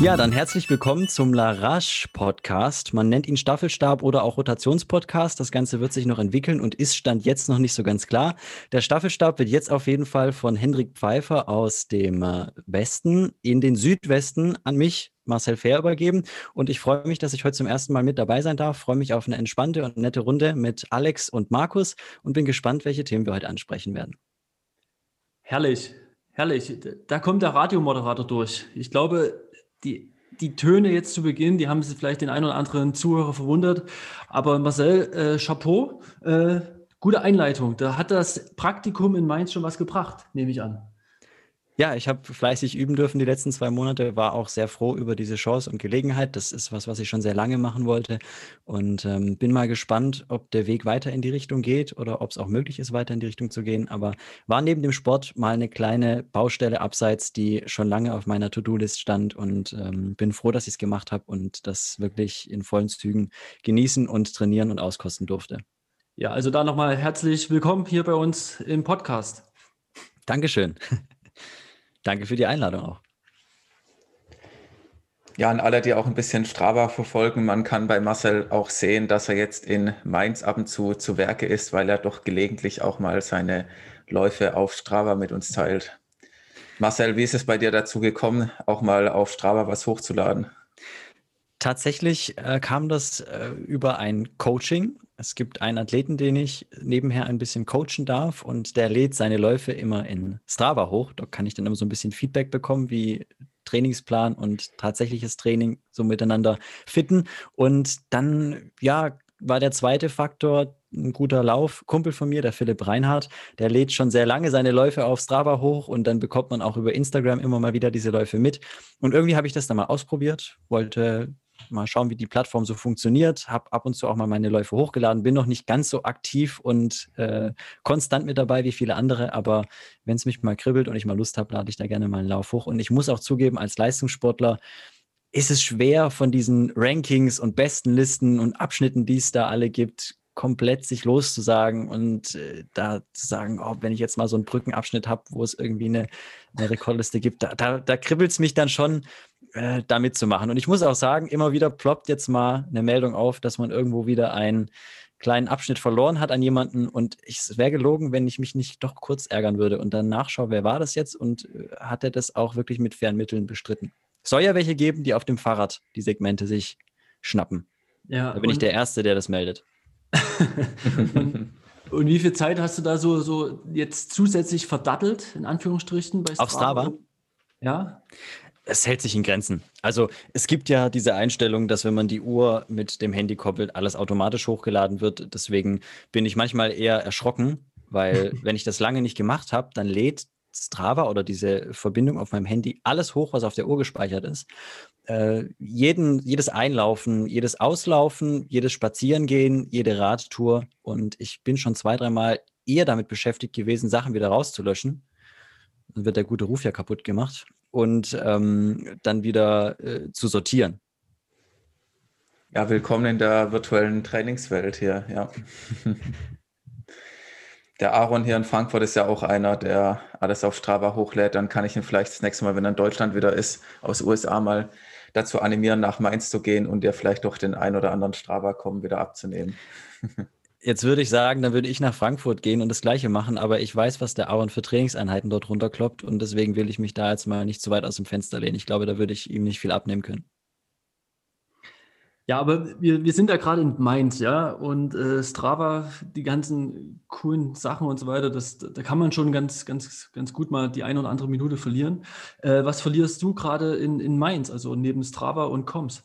Ja, dann herzlich willkommen zum Larache Podcast. Man nennt ihn Staffelstab oder auch Rotationspodcast. Das Ganze wird sich noch entwickeln und ist Stand jetzt noch nicht so ganz klar. Der Staffelstab wird jetzt auf jeden Fall von Hendrik Pfeiffer aus dem äh, Westen in den Südwesten an mich, Marcel Fair, übergeben. Und ich freue mich, dass ich heute zum ersten Mal mit dabei sein darf. Freue mich auf eine entspannte und nette Runde mit Alex und Markus und bin gespannt, welche Themen wir heute ansprechen werden. Herrlich, herrlich. Da kommt der Radiomoderator durch. Ich glaube, die, die Töne jetzt zu Beginn, die haben sie vielleicht den einen oder anderen Zuhörer verwundert. Aber Marcel, äh, Chapeau, äh, gute Einleitung. Da hat das Praktikum in Mainz schon was gebracht, nehme ich an. Ja, ich habe fleißig üben dürfen die letzten zwei Monate, war auch sehr froh über diese Chance und Gelegenheit. Das ist was, was ich schon sehr lange machen wollte und ähm, bin mal gespannt, ob der Weg weiter in die Richtung geht oder ob es auch möglich ist, weiter in die Richtung zu gehen. Aber war neben dem Sport mal eine kleine Baustelle abseits, die schon lange auf meiner To-Do-List stand und ähm, bin froh, dass ich es gemacht habe und das wirklich in vollen Zügen genießen und trainieren und auskosten durfte. Ja, also da nochmal herzlich willkommen hier bei uns im Podcast. Dankeschön. Danke für die Einladung auch. Ja, an alle, die auch ein bisschen Strava verfolgen, man kann bei Marcel auch sehen, dass er jetzt in Mainz ab und zu zu Werke ist, weil er doch gelegentlich auch mal seine Läufe auf Strava mit uns teilt. Marcel, wie ist es bei dir dazu gekommen, auch mal auf Strava was hochzuladen? Tatsächlich äh, kam das äh, über ein Coaching. Es gibt einen Athleten, den ich nebenher ein bisschen coachen darf und der lädt seine Läufe immer in Strava hoch. Da kann ich dann immer so ein bisschen Feedback bekommen, wie Trainingsplan und tatsächliches Training so miteinander fitten. Und dann, ja, war der zweite Faktor ein guter Lauf. Kumpel von mir, der Philipp Reinhardt, der lädt schon sehr lange seine Läufe auf Strava hoch und dann bekommt man auch über Instagram immer mal wieder diese Läufe mit. Und irgendwie habe ich das dann mal ausprobiert, wollte mal schauen, wie die Plattform so funktioniert. Habe ab und zu auch mal meine Läufe hochgeladen, bin noch nicht ganz so aktiv und äh, konstant mit dabei wie viele andere, aber wenn es mich mal kribbelt und ich mal Lust habe, lade ich da gerne mal einen Lauf hoch. Und ich muss auch zugeben, als Leistungssportler ist es schwer von diesen Rankings und besten Listen und Abschnitten, die es da alle gibt, komplett sich loszusagen und äh, da zu sagen, oh, wenn ich jetzt mal so einen Brückenabschnitt habe, wo es irgendwie eine, eine Rekordliste gibt, da, da, da kribbelt es mich dann schon, äh, da mitzumachen. Und ich muss auch sagen, immer wieder ploppt jetzt mal eine Meldung auf, dass man irgendwo wieder einen kleinen Abschnitt verloren hat an jemanden und es wäre gelogen, wenn ich mich nicht doch kurz ärgern würde und dann nachschaue, wer war das jetzt und äh, hat er das auch wirklich mit fairen Mitteln bestritten. soll ja welche geben, die auf dem Fahrrad die Segmente sich schnappen. Ja, da bin ich der Erste, der das meldet. und, und, wie viel Zeit hast du da so, so jetzt zusätzlich verdattelt, in Anführungsstrichen, bei Strava? Auf Strava? Ja. Es hält sich in Grenzen. Also es gibt ja diese Einstellung, dass wenn man die Uhr mit dem Handy koppelt, alles automatisch hochgeladen wird. Deswegen bin ich manchmal eher erschrocken, weil wenn ich das lange nicht gemacht habe, dann lädt Strava oder diese Verbindung auf meinem Handy alles hoch, was auf der Uhr gespeichert ist. Äh, jeden, jedes Einlaufen, jedes Auslaufen, jedes Spazierengehen, jede Radtour. Und ich bin schon zwei, dreimal eher damit beschäftigt gewesen, Sachen wieder rauszulöschen. Dann wird der gute Ruf ja kaputt gemacht. Und ähm, dann wieder äh, zu sortieren. Ja, willkommen in der virtuellen Trainingswelt hier, ja. der Aaron hier in Frankfurt ist ja auch einer, der alles auf Strava hochlädt. Dann kann ich ihn vielleicht das nächste Mal, wenn er in Deutschland wieder ist, aus USA mal dazu animieren, nach Mainz zu gehen und dir vielleicht doch den ein oder anderen Strava-Kommen wieder abzunehmen. Jetzt würde ich sagen, dann würde ich nach Frankfurt gehen und das Gleiche machen, aber ich weiß, was der Aaron für Trainingseinheiten dort runterkloppt und deswegen will ich mich da jetzt mal nicht zu weit aus dem Fenster lehnen. Ich glaube, da würde ich ihm nicht viel abnehmen können. Ja, aber wir, wir sind ja gerade in Mainz, ja, und äh, Strava, die ganzen coolen Sachen und so weiter, das, da kann man schon ganz, ganz, ganz gut mal die eine oder andere Minute verlieren. Äh, was verlierst du gerade in, in Mainz, also neben Strava und Coms?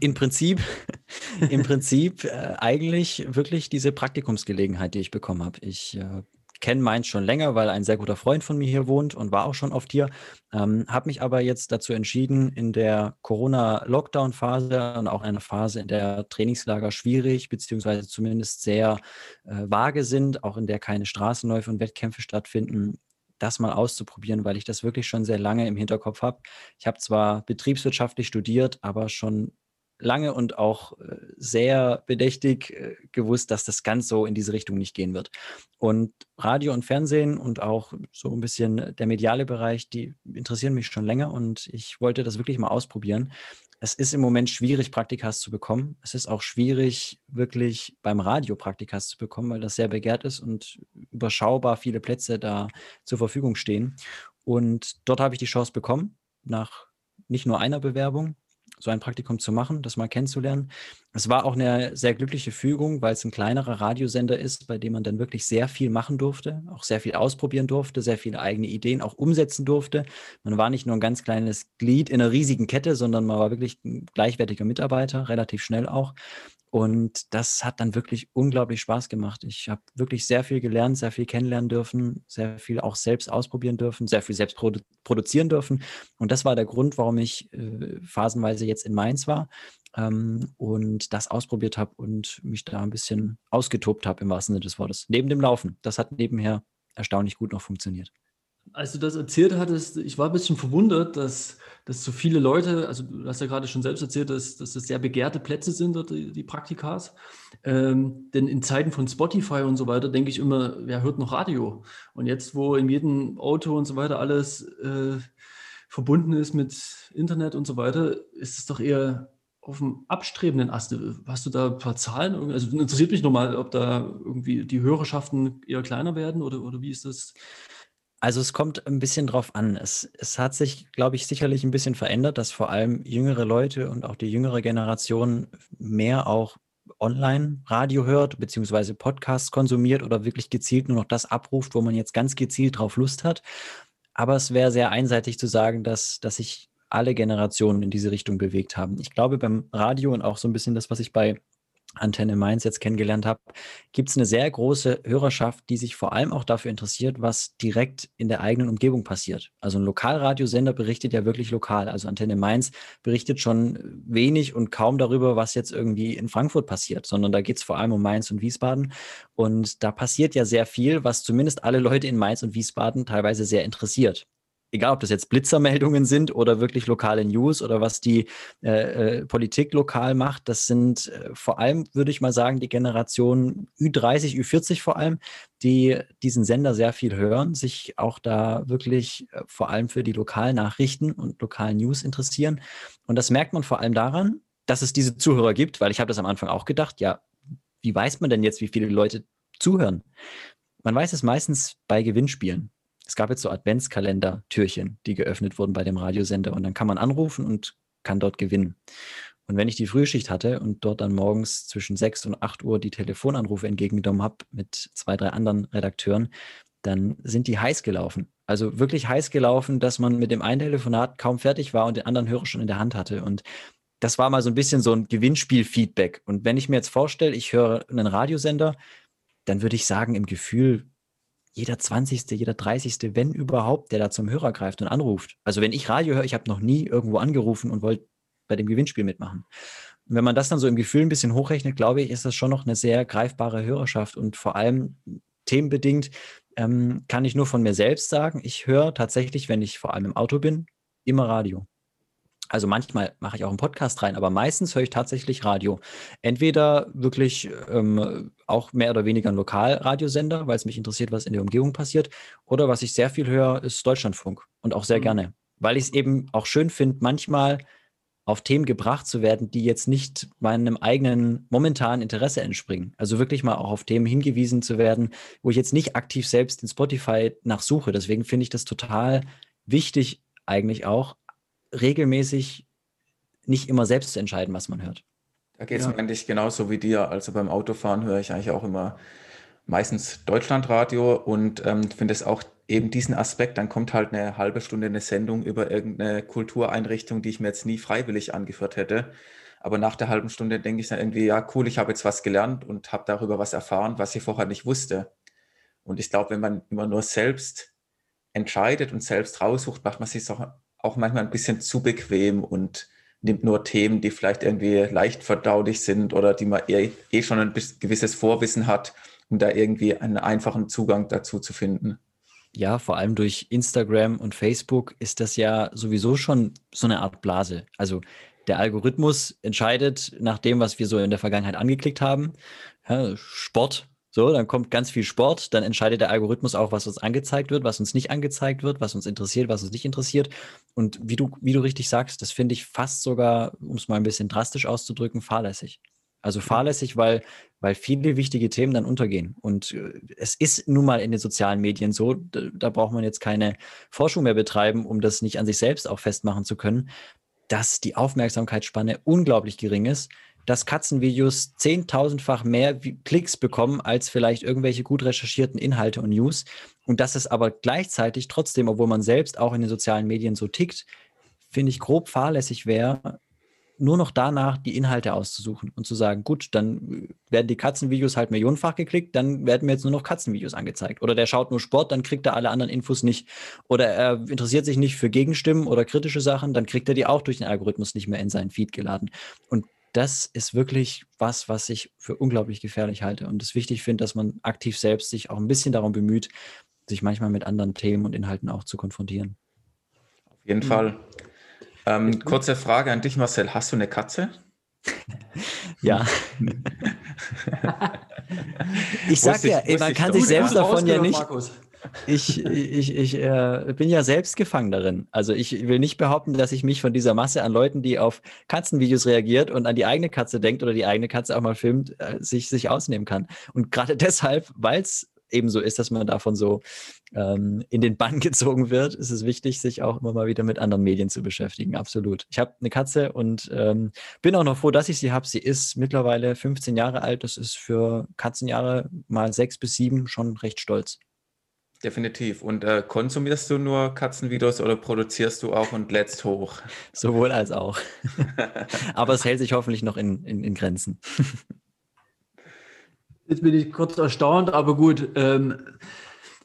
Im Prinzip, im Prinzip äh, eigentlich wirklich diese Praktikumsgelegenheit, die ich bekommen habe. Ich äh, kenne Mainz schon länger, weil ein sehr guter Freund von mir hier wohnt und war auch schon oft hier. Ähm, habe mich aber jetzt dazu entschieden, in der Corona-Lockdown-Phase und auch einer Phase, in der Trainingslager schwierig beziehungsweise zumindest sehr äh, vage sind, auch in der keine Straßenläufe und Wettkämpfe stattfinden, das mal auszuprobieren, weil ich das wirklich schon sehr lange im Hinterkopf habe. Ich habe zwar betriebswirtschaftlich studiert, aber schon lange und auch äh, sehr bedächtig äh, gewusst, dass das ganz so in diese Richtung nicht gehen wird. Und Radio und Fernsehen und auch so ein bisschen der mediale Bereich, die interessieren mich schon länger und ich wollte das wirklich mal ausprobieren. Es ist im Moment schwierig, Praktikas zu bekommen. Es ist auch schwierig, wirklich beim Radio Praktikas zu bekommen, weil das sehr begehrt ist und überschaubar viele Plätze da zur Verfügung stehen. Und dort habe ich die Chance bekommen, nach nicht nur einer Bewerbung, so ein Praktikum zu machen, das mal kennenzulernen. Es war auch eine sehr glückliche Fügung, weil es ein kleinerer Radiosender ist, bei dem man dann wirklich sehr viel machen durfte, auch sehr viel ausprobieren durfte, sehr viele eigene Ideen auch umsetzen durfte. Man war nicht nur ein ganz kleines Glied in einer riesigen Kette, sondern man war wirklich ein gleichwertiger Mitarbeiter, relativ schnell auch. Und das hat dann wirklich unglaublich Spaß gemacht. Ich habe wirklich sehr viel gelernt, sehr viel kennenlernen dürfen, sehr viel auch selbst ausprobieren dürfen, sehr viel selbst produ produzieren dürfen. Und das war der Grund, warum ich äh, phasenweise jetzt in Mainz war ähm, und das ausprobiert habe und mich da ein bisschen ausgetobt habe im wahrsten Sinne des Wortes. Neben dem Laufen. Das hat nebenher erstaunlich gut noch funktioniert als du das erzählt hattest, ich war ein bisschen verwundert, dass, dass so viele Leute, also du hast ja gerade schon selbst erzählt, dass, dass das sehr begehrte Plätze sind, die, die Praktikas. Ähm, denn in Zeiten von Spotify und so weiter denke ich immer, wer hört noch Radio? Und jetzt, wo in jedem Auto und so weiter alles äh, verbunden ist mit Internet und so weiter, ist es doch eher auf dem abstrebenden Ast. Hast du da ein paar Zahlen? Also interessiert mich nochmal, ob da irgendwie die Hörerschaften eher kleiner werden oder, oder wie ist das? Also es kommt ein bisschen drauf an. Es, es hat sich, glaube ich, sicherlich ein bisschen verändert, dass vor allem jüngere Leute und auch die jüngere Generation mehr auch Online-Radio hört, beziehungsweise Podcasts konsumiert oder wirklich gezielt nur noch das abruft, wo man jetzt ganz gezielt drauf Lust hat. Aber es wäre sehr einseitig zu sagen, dass, dass sich alle Generationen in diese Richtung bewegt haben. Ich glaube, beim Radio und auch so ein bisschen das, was ich bei Antenne Mainz jetzt kennengelernt habe, gibt es eine sehr große Hörerschaft, die sich vor allem auch dafür interessiert, was direkt in der eigenen Umgebung passiert. Also ein Lokalradiosender berichtet ja wirklich lokal. Also Antenne Mainz berichtet schon wenig und kaum darüber, was jetzt irgendwie in Frankfurt passiert, sondern da geht es vor allem um Mainz und Wiesbaden. Und da passiert ja sehr viel, was zumindest alle Leute in Mainz und Wiesbaden teilweise sehr interessiert egal ob das jetzt Blitzermeldungen sind oder wirklich lokale News oder was die äh, äh Politik lokal macht, das sind äh, vor allem, würde ich mal sagen, die Generation Ü30, Ü40 vor allem, die diesen Sender sehr viel hören, sich auch da wirklich äh, vor allem für die Lokalnachrichten und lokalen News interessieren. Und das merkt man vor allem daran, dass es diese Zuhörer gibt, weil ich habe das am Anfang auch gedacht, ja, wie weiß man denn jetzt, wie viele Leute zuhören? Man weiß es meistens bei Gewinnspielen es gab jetzt so Adventskalender-Türchen, die geöffnet wurden bei dem Radiosender und dann kann man anrufen und kann dort gewinnen. Und wenn ich die Frühschicht hatte und dort dann morgens zwischen 6 und 8 Uhr die Telefonanrufe entgegengenommen habe mit zwei, drei anderen Redakteuren, dann sind die heiß gelaufen. Also wirklich heiß gelaufen, dass man mit dem einen Telefonat kaum fertig war und den anderen Hörer schon in der Hand hatte. Und das war mal so ein bisschen so ein Gewinnspiel-Feedback. Und wenn ich mir jetzt vorstelle, ich höre einen Radiosender, dann würde ich sagen, im Gefühl jeder 20., jeder 30., wenn überhaupt, der da zum Hörer greift und anruft. Also wenn ich Radio höre, ich habe noch nie irgendwo angerufen und wollte bei dem Gewinnspiel mitmachen. Und wenn man das dann so im Gefühl ein bisschen hochrechnet, glaube ich, ist das schon noch eine sehr greifbare Hörerschaft und vor allem themenbedingt ähm, kann ich nur von mir selbst sagen, ich höre tatsächlich, wenn ich vor allem im Auto bin, immer Radio. Also manchmal mache ich auch einen Podcast rein, aber meistens höre ich tatsächlich Radio. Entweder wirklich ähm, auch mehr oder weniger ein Lokalradiosender, weil es mich interessiert, was in der Umgebung passiert, oder was ich sehr viel höre, ist Deutschlandfunk und auch sehr mhm. gerne, weil ich es eben auch schön finde, manchmal auf Themen gebracht zu werden, die jetzt nicht meinem eigenen momentanen Interesse entspringen. Also wirklich mal auch auf Themen hingewiesen zu werden, wo ich jetzt nicht aktiv selbst in Spotify nachsuche. Deswegen finde ich das total wichtig eigentlich auch, regelmäßig nicht immer selbst zu entscheiden, was man hört. Da geht es ja. mir eigentlich genauso wie dir. Also beim Autofahren höre ich eigentlich auch immer meistens Deutschlandradio und ähm, finde es auch eben diesen Aspekt, dann kommt halt eine halbe Stunde eine Sendung über irgendeine Kultureinrichtung, die ich mir jetzt nie freiwillig angeführt hätte. Aber nach der halben Stunde denke ich dann irgendwie, ja, cool, ich habe jetzt was gelernt und habe darüber was erfahren, was ich vorher nicht wusste. Und ich glaube, wenn man immer nur selbst entscheidet und selbst raussucht, macht man sich auch auch manchmal ein bisschen zu bequem und nimmt nur Themen, die vielleicht irgendwie leicht verdaulich sind oder die man eh, eh schon ein gewisses Vorwissen hat, um da irgendwie einen einfachen Zugang dazu zu finden. Ja, vor allem durch Instagram und Facebook ist das ja sowieso schon so eine Art Blase. Also Der Algorithmus entscheidet nach dem, was wir so in der Vergangenheit angeklickt haben. Ja, Sport, so, dann kommt ganz viel Sport, dann entscheidet der Algorithmus auch, was uns angezeigt wird, was uns nicht angezeigt wird, was uns interessiert, was uns nicht interessiert. Und wie du, wie du richtig sagst, das finde ich fast sogar, um es mal ein bisschen drastisch auszudrücken, fahrlässig. Also fahrlässig, weil, weil viele wichtige Themen dann untergehen. Und äh, es ist nun mal in den sozialen Medien so, da, da braucht man jetzt keine Forschung mehr betreiben, um das nicht an sich selbst auch festmachen zu können, dass die Aufmerksamkeitsspanne unglaublich gering ist, dass Katzenvideos zehntausendfach mehr Klicks bekommen als vielleicht irgendwelche gut recherchierten Inhalte und News. Und dass es aber gleichzeitig trotzdem, obwohl man selbst auch in den sozialen Medien so tickt, finde ich grob fahrlässig wäre, nur noch danach die Inhalte auszusuchen und zu sagen, gut, dann werden die Katzenvideos halt millionenfach geklickt, dann werden mir jetzt nur noch Katzenvideos angezeigt. Oder der schaut nur Sport, dann kriegt er alle anderen Infos nicht. Oder er interessiert sich nicht für Gegenstimmen oder kritische Sachen, dann kriegt er die auch durch den Algorithmus nicht mehr in seinen Feed geladen. Und das ist wirklich was, was ich für unglaublich gefährlich halte und es wichtig finde, dass man aktiv selbst sich auch ein bisschen darum bemüht, sich manchmal mit anderen Themen und Inhalten auch zu konfrontieren. Auf jeden mhm. Fall. Ähm, kurze Frage an dich, Marcel. Hast du eine Katze? ja. ich sag ja, ich, man kann sich selbst davon ja nicht. Ich, ich, ich äh, bin ja selbst gefangen darin. Also ich will nicht behaupten, dass ich mich von dieser Masse an Leuten, die auf Katzenvideos reagiert und an die eigene Katze denkt oder die eigene Katze auch mal filmt, äh, sich, sich ausnehmen kann. Und gerade deshalb, weil es eben so ist, dass man davon so ähm, in den Bann gezogen wird, ist es wichtig, sich auch immer mal wieder mit anderen Medien zu beschäftigen. Absolut. Ich habe eine Katze und ähm, bin auch noch froh, dass ich sie habe. Sie ist mittlerweile 15 Jahre alt. Das ist für Katzenjahre mal sechs bis sieben schon recht stolz. Definitiv. Und äh, konsumierst du nur Katzenvideos oder produzierst du auch und lädst hoch? Sowohl als auch. Aber es hält sich hoffentlich noch in, in, in Grenzen. Jetzt bin ich kurz erstaunt, aber gut. Ähm,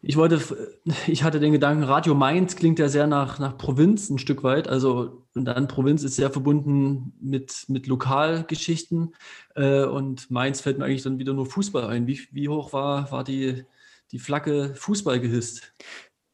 ich wollte, ich hatte den Gedanken, Radio Mainz klingt ja sehr nach, nach Provinz ein Stück weit. Also, und dann Provinz ist sehr verbunden mit, mit Lokalgeschichten. Äh, und Mainz fällt mir eigentlich dann wieder nur Fußball ein. Wie, wie hoch war, war die, die Flagge Fußball gehisst?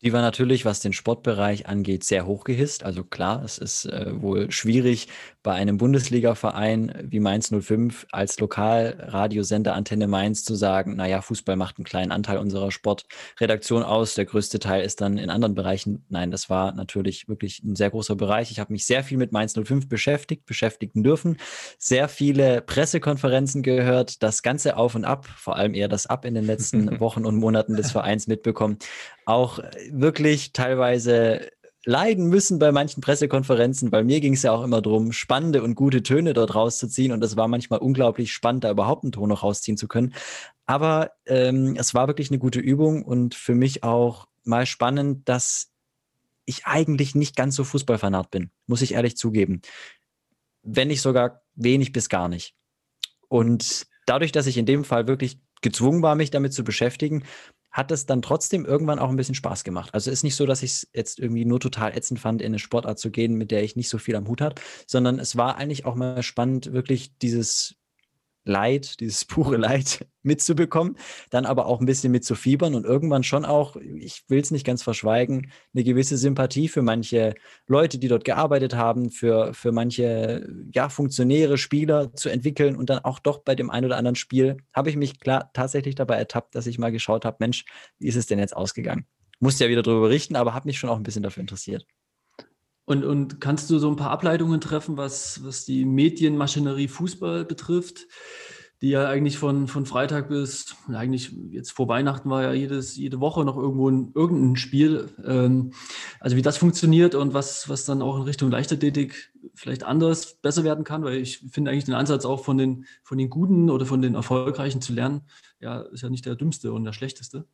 Die war natürlich, was den Sportbereich angeht, sehr hoch gehisst. Also klar, es ist äh, wohl schwierig, bei einem Bundesliga-Verein wie Mainz 05 als Lokalradiosender Antenne Mainz zu sagen, naja, Fußball macht einen kleinen Anteil unserer Sportredaktion aus, der größte Teil ist dann in anderen Bereichen. Nein, das war natürlich wirklich ein sehr großer Bereich. Ich habe mich sehr viel mit Mainz 05 beschäftigt, beschäftigen dürfen, sehr viele Pressekonferenzen gehört, das Ganze auf und ab, vor allem eher das Ab in den letzten Wochen und Monaten des Vereins mitbekommen. Auch wirklich teilweise leiden müssen bei manchen Pressekonferenzen, weil mir ging es ja auch immer darum, spannende und gute Töne dort rauszuziehen und es war manchmal unglaublich spannend, da überhaupt einen Ton noch rausziehen zu können. Aber ähm, es war wirklich eine gute Übung und für mich auch mal spannend, dass ich eigentlich nicht ganz so Fußballfanat bin, muss ich ehrlich zugeben. Wenn nicht sogar wenig bis gar nicht. Und dadurch, dass ich in dem Fall wirklich gezwungen war, mich damit zu beschäftigen, hat es dann trotzdem irgendwann auch ein bisschen Spaß gemacht. Also ist nicht so, dass ich es jetzt irgendwie nur total ätzend fand, in eine Sportart zu gehen, mit der ich nicht so viel am Hut habe, sondern es war eigentlich auch mal spannend, wirklich dieses Leid, dieses pure Leid mitzubekommen, dann aber auch ein bisschen mitzufiebern und irgendwann schon auch, ich will es nicht ganz verschweigen, eine gewisse Sympathie für manche Leute, die dort gearbeitet haben, für, für manche ja, Funktionäre, Spieler zu entwickeln und dann auch doch bei dem einen oder anderen Spiel habe ich mich klar tatsächlich dabei ertappt, dass ich mal geschaut habe, Mensch, wie ist es denn jetzt ausgegangen? Musste ja wieder darüber berichten, aber habe mich schon auch ein bisschen dafür interessiert. Und, und kannst du so ein paar Ableitungen treffen, was, was die Medienmaschinerie Fußball betrifft, die ja eigentlich von, von Freitag bis, eigentlich jetzt vor Weihnachten war ja jedes, jede Woche noch irgendwo ein, irgendein Spiel. Ähm, also wie das funktioniert und was, was dann auch in Richtung Leichtathletik vielleicht anders besser werden kann, weil ich finde eigentlich den Ansatz auch von den, von den Guten oder von den Erfolgreichen zu lernen, ja, ist ja nicht der dümmste und der schlechteste.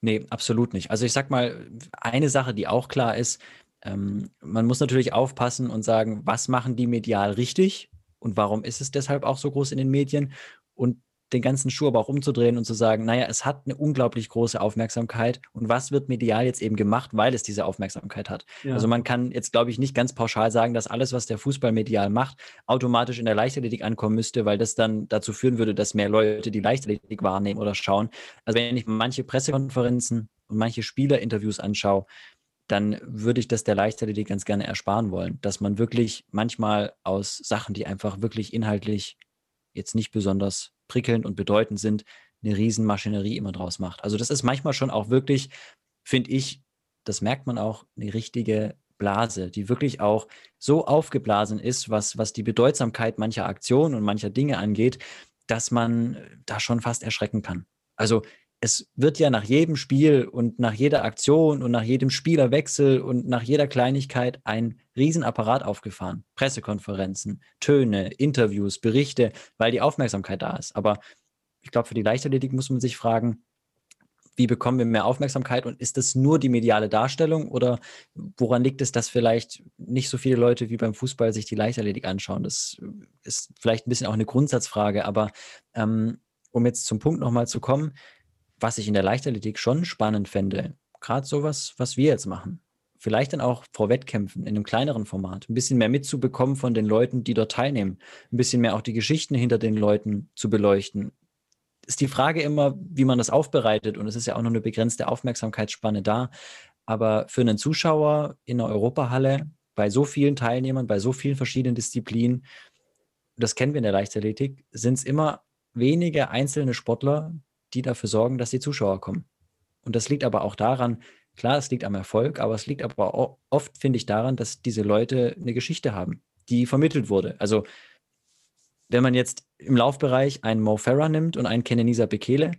Nee, absolut nicht. Also ich sag mal, eine Sache, die auch klar ist, ähm, man muss natürlich aufpassen und sagen, was machen die medial richtig und warum ist es deshalb auch so groß in den Medien und den ganzen Schuh aber auch umzudrehen und zu sagen, naja, es hat eine unglaublich große Aufmerksamkeit und was wird medial jetzt eben gemacht, weil es diese Aufmerksamkeit hat. Ja. Also man kann jetzt, glaube ich, nicht ganz pauschal sagen, dass alles, was der Fußball medial macht, automatisch in der Leichtathletik ankommen müsste, weil das dann dazu führen würde, dass mehr Leute die Leichtathletik wahrnehmen oder schauen. Also wenn ich manche Pressekonferenzen und manche Spielerinterviews anschaue, dann würde ich das der Leichtathletik ganz gerne ersparen wollen, dass man wirklich manchmal aus Sachen, die einfach wirklich inhaltlich jetzt nicht besonders prickelnd und bedeutend sind, eine Riesenmaschinerie immer draus macht. Also das ist manchmal schon auch wirklich, finde ich, das merkt man auch, eine richtige Blase, die wirklich auch so aufgeblasen ist, was, was die Bedeutsamkeit mancher Aktionen und mancher Dinge angeht, dass man da schon fast erschrecken kann. Also es wird ja nach jedem Spiel und nach jeder Aktion und nach jedem Spielerwechsel und nach jeder Kleinigkeit ein Riesenapparat aufgefahren. Pressekonferenzen, Töne, Interviews, Berichte, weil die Aufmerksamkeit da ist. Aber ich glaube, für die Leichtathletik muss man sich fragen, wie bekommen wir mehr Aufmerksamkeit und ist das nur die mediale Darstellung oder woran liegt es, dass vielleicht nicht so viele Leute wie beim Fußball sich die Leichtathletik anschauen? Das ist vielleicht ein bisschen auch eine Grundsatzfrage, aber ähm, um jetzt zum Punkt nochmal zu kommen, was ich in der Leichtathletik schon spannend fände, gerade sowas, was wir jetzt machen. Vielleicht dann auch vor Wettkämpfen in einem kleineren Format, ein bisschen mehr mitzubekommen von den Leuten, die dort teilnehmen, ein bisschen mehr auch die Geschichten hinter den Leuten zu beleuchten. Ist die Frage immer, wie man das aufbereitet und es ist ja auch noch eine begrenzte Aufmerksamkeitsspanne da. Aber für einen Zuschauer in einer Europahalle bei so vielen Teilnehmern, bei so vielen verschiedenen Disziplinen, das kennen wir in der Leichtathletik, sind es immer wenige einzelne Sportler, die dafür sorgen, dass die Zuschauer kommen. Und das liegt aber auch daran, klar, es liegt am Erfolg, aber es liegt aber oft, finde ich, daran, dass diese Leute eine Geschichte haben, die vermittelt wurde. Also wenn man jetzt im Laufbereich einen Mo Farah nimmt und einen Kenenisa Bekele,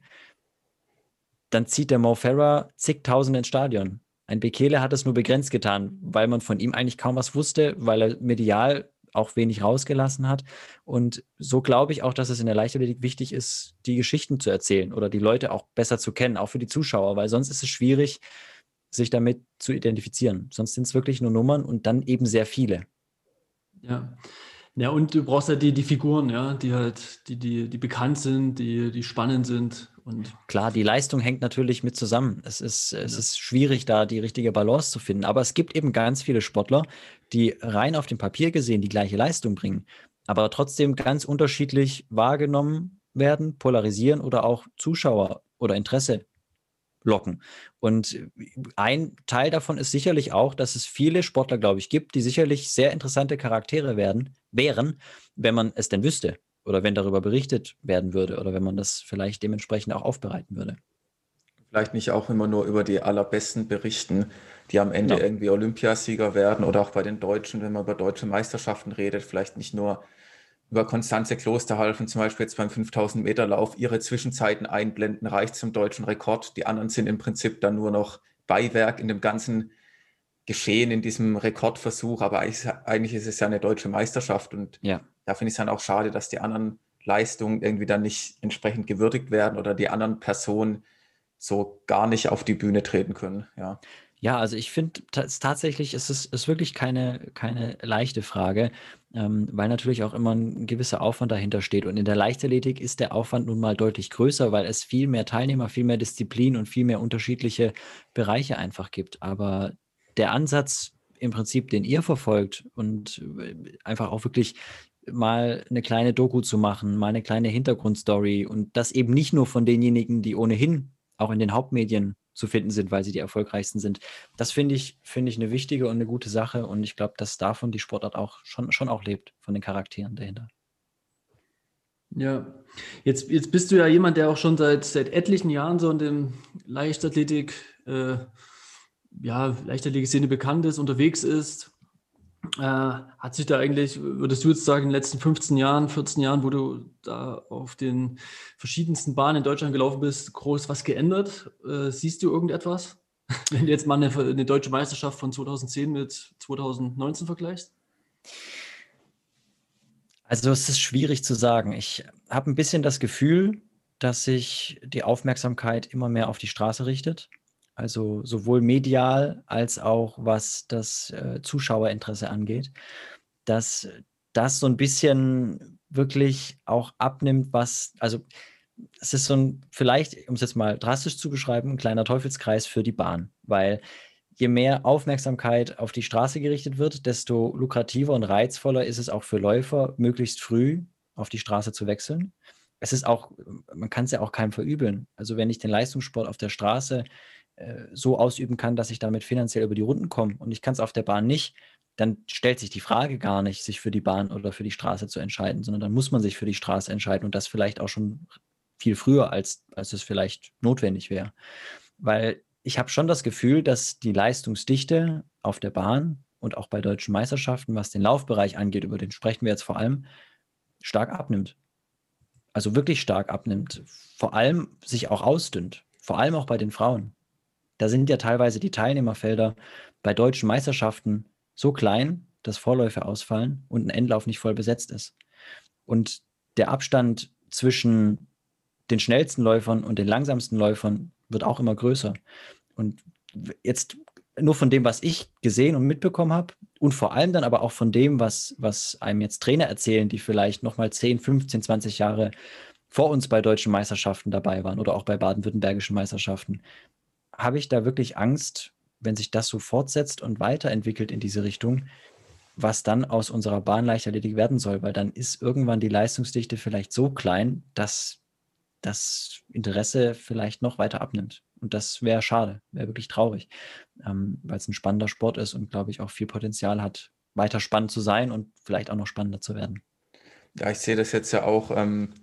dann zieht der Mo Farah zigtausende ins Stadion. Ein Bekele hat es nur begrenzt getan, weil man von ihm eigentlich kaum was wusste, weil er medial auch wenig rausgelassen hat. Und so glaube ich auch, dass es in der Leichtathletik wichtig ist, die Geschichten zu erzählen oder die Leute auch besser zu kennen, auch für die Zuschauer, weil sonst ist es schwierig, sich damit zu identifizieren. Sonst sind es wirklich nur Nummern und dann eben sehr viele. Ja. Ja, und du brauchst halt die, die Figuren, ja, die halt, die, die, die bekannt sind, die, die spannend sind. Und Klar, die Leistung hängt natürlich mit zusammen. Es ist, ja. es ist schwierig, da die richtige Balance zu finden. Aber es gibt eben ganz viele Sportler, die rein auf dem Papier gesehen die gleiche Leistung bringen, aber trotzdem ganz unterschiedlich wahrgenommen werden, polarisieren oder auch Zuschauer oder Interesse locken. Und ein Teil davon ist sicherlich auch, dass es viele Sportler, glaube ich, gibt, die sicherlich sehr interessante Charaktere werden, wären, wenn man es denn wüsste oder wenn darüber berichtet werden würde oder wenn man das vielleicht dementsprechend auch aufbereiten würde. Vielleicht nicht auch immer nur über die allerbesten berichten, die am Ende ja. irgendwie Olympiasieger werden oder auch bei den Deutschen, wenn man über deutsche Meisterschaften redet, vielleicht nicht nur über Konstanze Klosterhalfen, zum Beispiel jetzt beim 5000 Meter Lauf, ihre Zwischenzeiten einblenden, reicht zum deutschen Rekord. Die anderen sind im Prinzip dann nur noch Beiwerk in dem ganzen Geschehen, in diesem Rekordversuch. Aber eigentlich ist es ja eine deutsche Meisterschaft und ja. da finde ich es dann auch schade, dass die anderen Leistungen irgendwie dann nicht entsprechend gewürdigt werden oder die anderen Personen so gar nicht auf die Bühne treten können. Ja. Ja, also ich finde tatsächlich ist es ist wirklich keine, keine leichte Frage, ähm, weil natürlich auch immer ein gewisser Aufwand dahinter steht. Und in der Leichtathletik ist der Aufwand nun mal deutlich größer, weil es viel mehr Teilnehmer, viel mehr Disziplin und viel mehr unterschiedliche Bereiche einfach gibt. Aber der Ansatz im Prinzip, den ihr verfolgt und äh, einfach auch wirklich mal eine kleine Doku zu machen, mal eine kleine Hintergrundstory und das eben nicht nur von denjenigen, die ohnehin auch in den Hauptmedien zu finden sind, weil sie die erfolgreichsten sind. Das finde ich, finde ich eine wichtige und eine gute Sache und ich glaube, dass davon die Sportart auch schon, schon auch lebt, von den Charakteren dahinter. Ja, jetzt, jetzt bist du ja jemand, der auch schon seit, seit etlichen Jahren so in dem Leichtathletik, äh, ja, Leichtathletik-Szene bekannt ist, unterwegs ist. Äh, hat sich da eigentlich, würdest du jetzt sagen, in den letzten 15 Jahren, 14 Jahren, wo du da auf den verschiedensten Bahnen in Deutschland gelaufen bist, groß was geändert? Äh, siehst du irgendetwas? Wenn du jetzt mal eine, eine, deutsche Meisterschaft von 2010 mit 2019 vergleichst? Also es ist schwierig zu sagen. Ich habe ein bisschen das Gefühl, dass sich die Aufmerksamkeit immer mehr auf die Straße richtet. Also sowohl medial als auch was das äh, Zuschauerinteresse angeht, dass das so ein bisschen wirklich auch abnimmt, was, also es ist so ein, vielleicht, um es jetzt mal drastisch zu beschreiben, ein kleiner Teufelskreis für die Bahn, weil je mehr Aufmerksamkeit auf die Straße gerichtet wird, desto lukrativer und reizvoller ist es auch für Läufer, möglichst früh auf die Straße zu wechseln. Es ist auch, man kann es ja auch keinem verübeln. Also wenn ich den Leistungssport auf der Straße äh, so ausüben kann, dass ich damit finanziell über die Runden komme und ich kann es auf der Bahn nicht, dann stellt sich die Frage gar nicht, sich für die Bahn oder für die Straße zu entscheiden, sondern dann muss man sich für die Straße entscheiden und das vielleicht auch schon viel früher, als, als es vielleicht notwendig wäre. Weil ich habe schon das Gefühl, dass die Leistungsdichte auf der Bahn und auch bei deutschen Meisterschaften, was den Laufbereich angeht, über den sprechen wir jetzt vor allem, stark abnimmt. Also wirklich stark abnimmt. Vor allem sich auch ausdünnt. Vor allem auch bei den Frauen. Da sind ja teilweise die Teilnehmerfelder bei deutschen Meisterschaften so klein, dass Vorläufe ausfallen und ein Endlauf nicht voll besetzt ist. Und der Abstand zwischen den schnellsten Läufern und den langsamsten Läufern wird auch immer größer. Und jetzt nur von dem, was ich gesehen und mitbekommen habe und vor allem dann aber auch von dem, was, was einem jetzt Trainer erzählen, die vielleicht nochmal 10, 15, 20 Jahre vor uns bei deutschen Meisterschaften dabei waren oder auch bei baden-württembergischen Meisterschaften, habe ich da wirklich Angst, wenn sich das so fortsetzt und weiterentwickelt in diese Richtung, was dann aus unserer Bahn Leichtathletik werden soll, weil dann ist irgendwann die Leistungsdichte vielleicht so klein, dass das Interesse vielleicht noch weiter abnimmt. Und das wäre schade, wäre wirklich traurig, ähm, weil es ein spannender Sport ist und, glaube ich, auch viel Potenzial hat, weiter spannend zu sein und vielleicht auch noch spannender zu werden. Ja, ich sehe das jetzt ja auch. Ähm,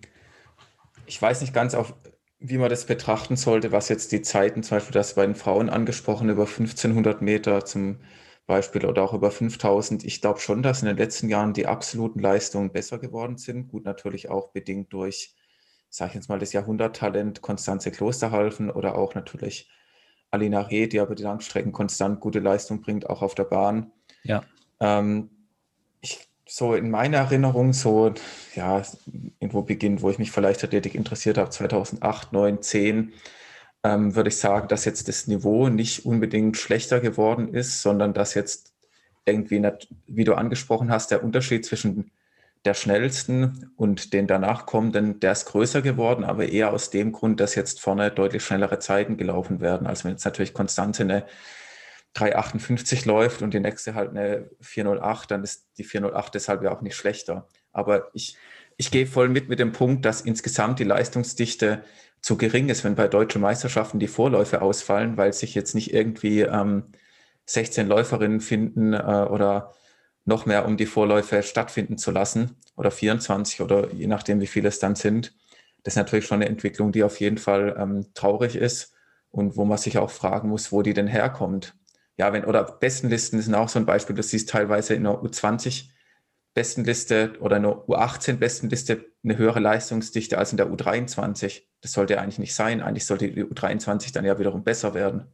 ich weiß nicht ganz, auf, wie man das betrachten sollte, was jetzt die Zeiten, zum Beispiel das bei den Frauen angesprochen, über 1500 Meter zum Beispiel oder auch über 5000. Ich glaube schon, dass in den letzten Jahren die absoluten Leistungen besser geworden sind. Gut, natürlich auch bedingt durch sage ich jetzt mal, das Jahrhunderttalent Konstanze Klosterhalfen oder auch natürlich Alina Reh, die aber die Langstrecken konstant gute Leistung bringt, auch auf der Bahn. Ja. Ähm, ich, so in meiner Erinnerung, so, ja, irgendwo beginnt, wo ich mich für Leichtathletik interessiert habe, 2008, 9, 10, ähm, würde ich sagen, dass jetzt das Niveau nicht unbedingt schlechter geworden ist, sondern dass jetzt irgendwie, wie du angesprochen hast, der Unterschied zwischen der schnellsten und den danach kommenden, der ist größer geworden, aber eher aus dem Grund, dass jetzt vorne deutlich schnellere Zeiten gelaufen werden. Also wenn jetzt natürlich Konstanze eine 358 läuft und die nächste halt eine 408, dann ist die 408 deshalb ja auch nicht schlechter. Aber ich, ich gehe voll mit mit dem Punkt, dass insgesamt die Leistungsdichte zu gering ist, wenn bei deutschen Meisterschaften die Vorläufe ausfallen, weil sich jetzt nicht irgendwie ähm, 16 Läuferinnen finden äh, oder noch mehr, um die Vorläufe stattfinden zu lassen oder 24 oder je nachdem, wie viele es dann sind. Das ist natürlich schon eine Entwicklung, die auf jeden Fall ähm, traurig ist und wo man sich auch fragen muss, wo die denn herkommt. Ja, wenn, oder Bestenlisten sind auch so ein Beispiel. Du siehst teilweise in der U20 Bestenliste oder in der U18 Bestenliste eine höhere Leistungsdichte als in der U23. Das sollte eigentlich nicht sein. Eigentlich sollte die U23 dann ja wiederum besser werden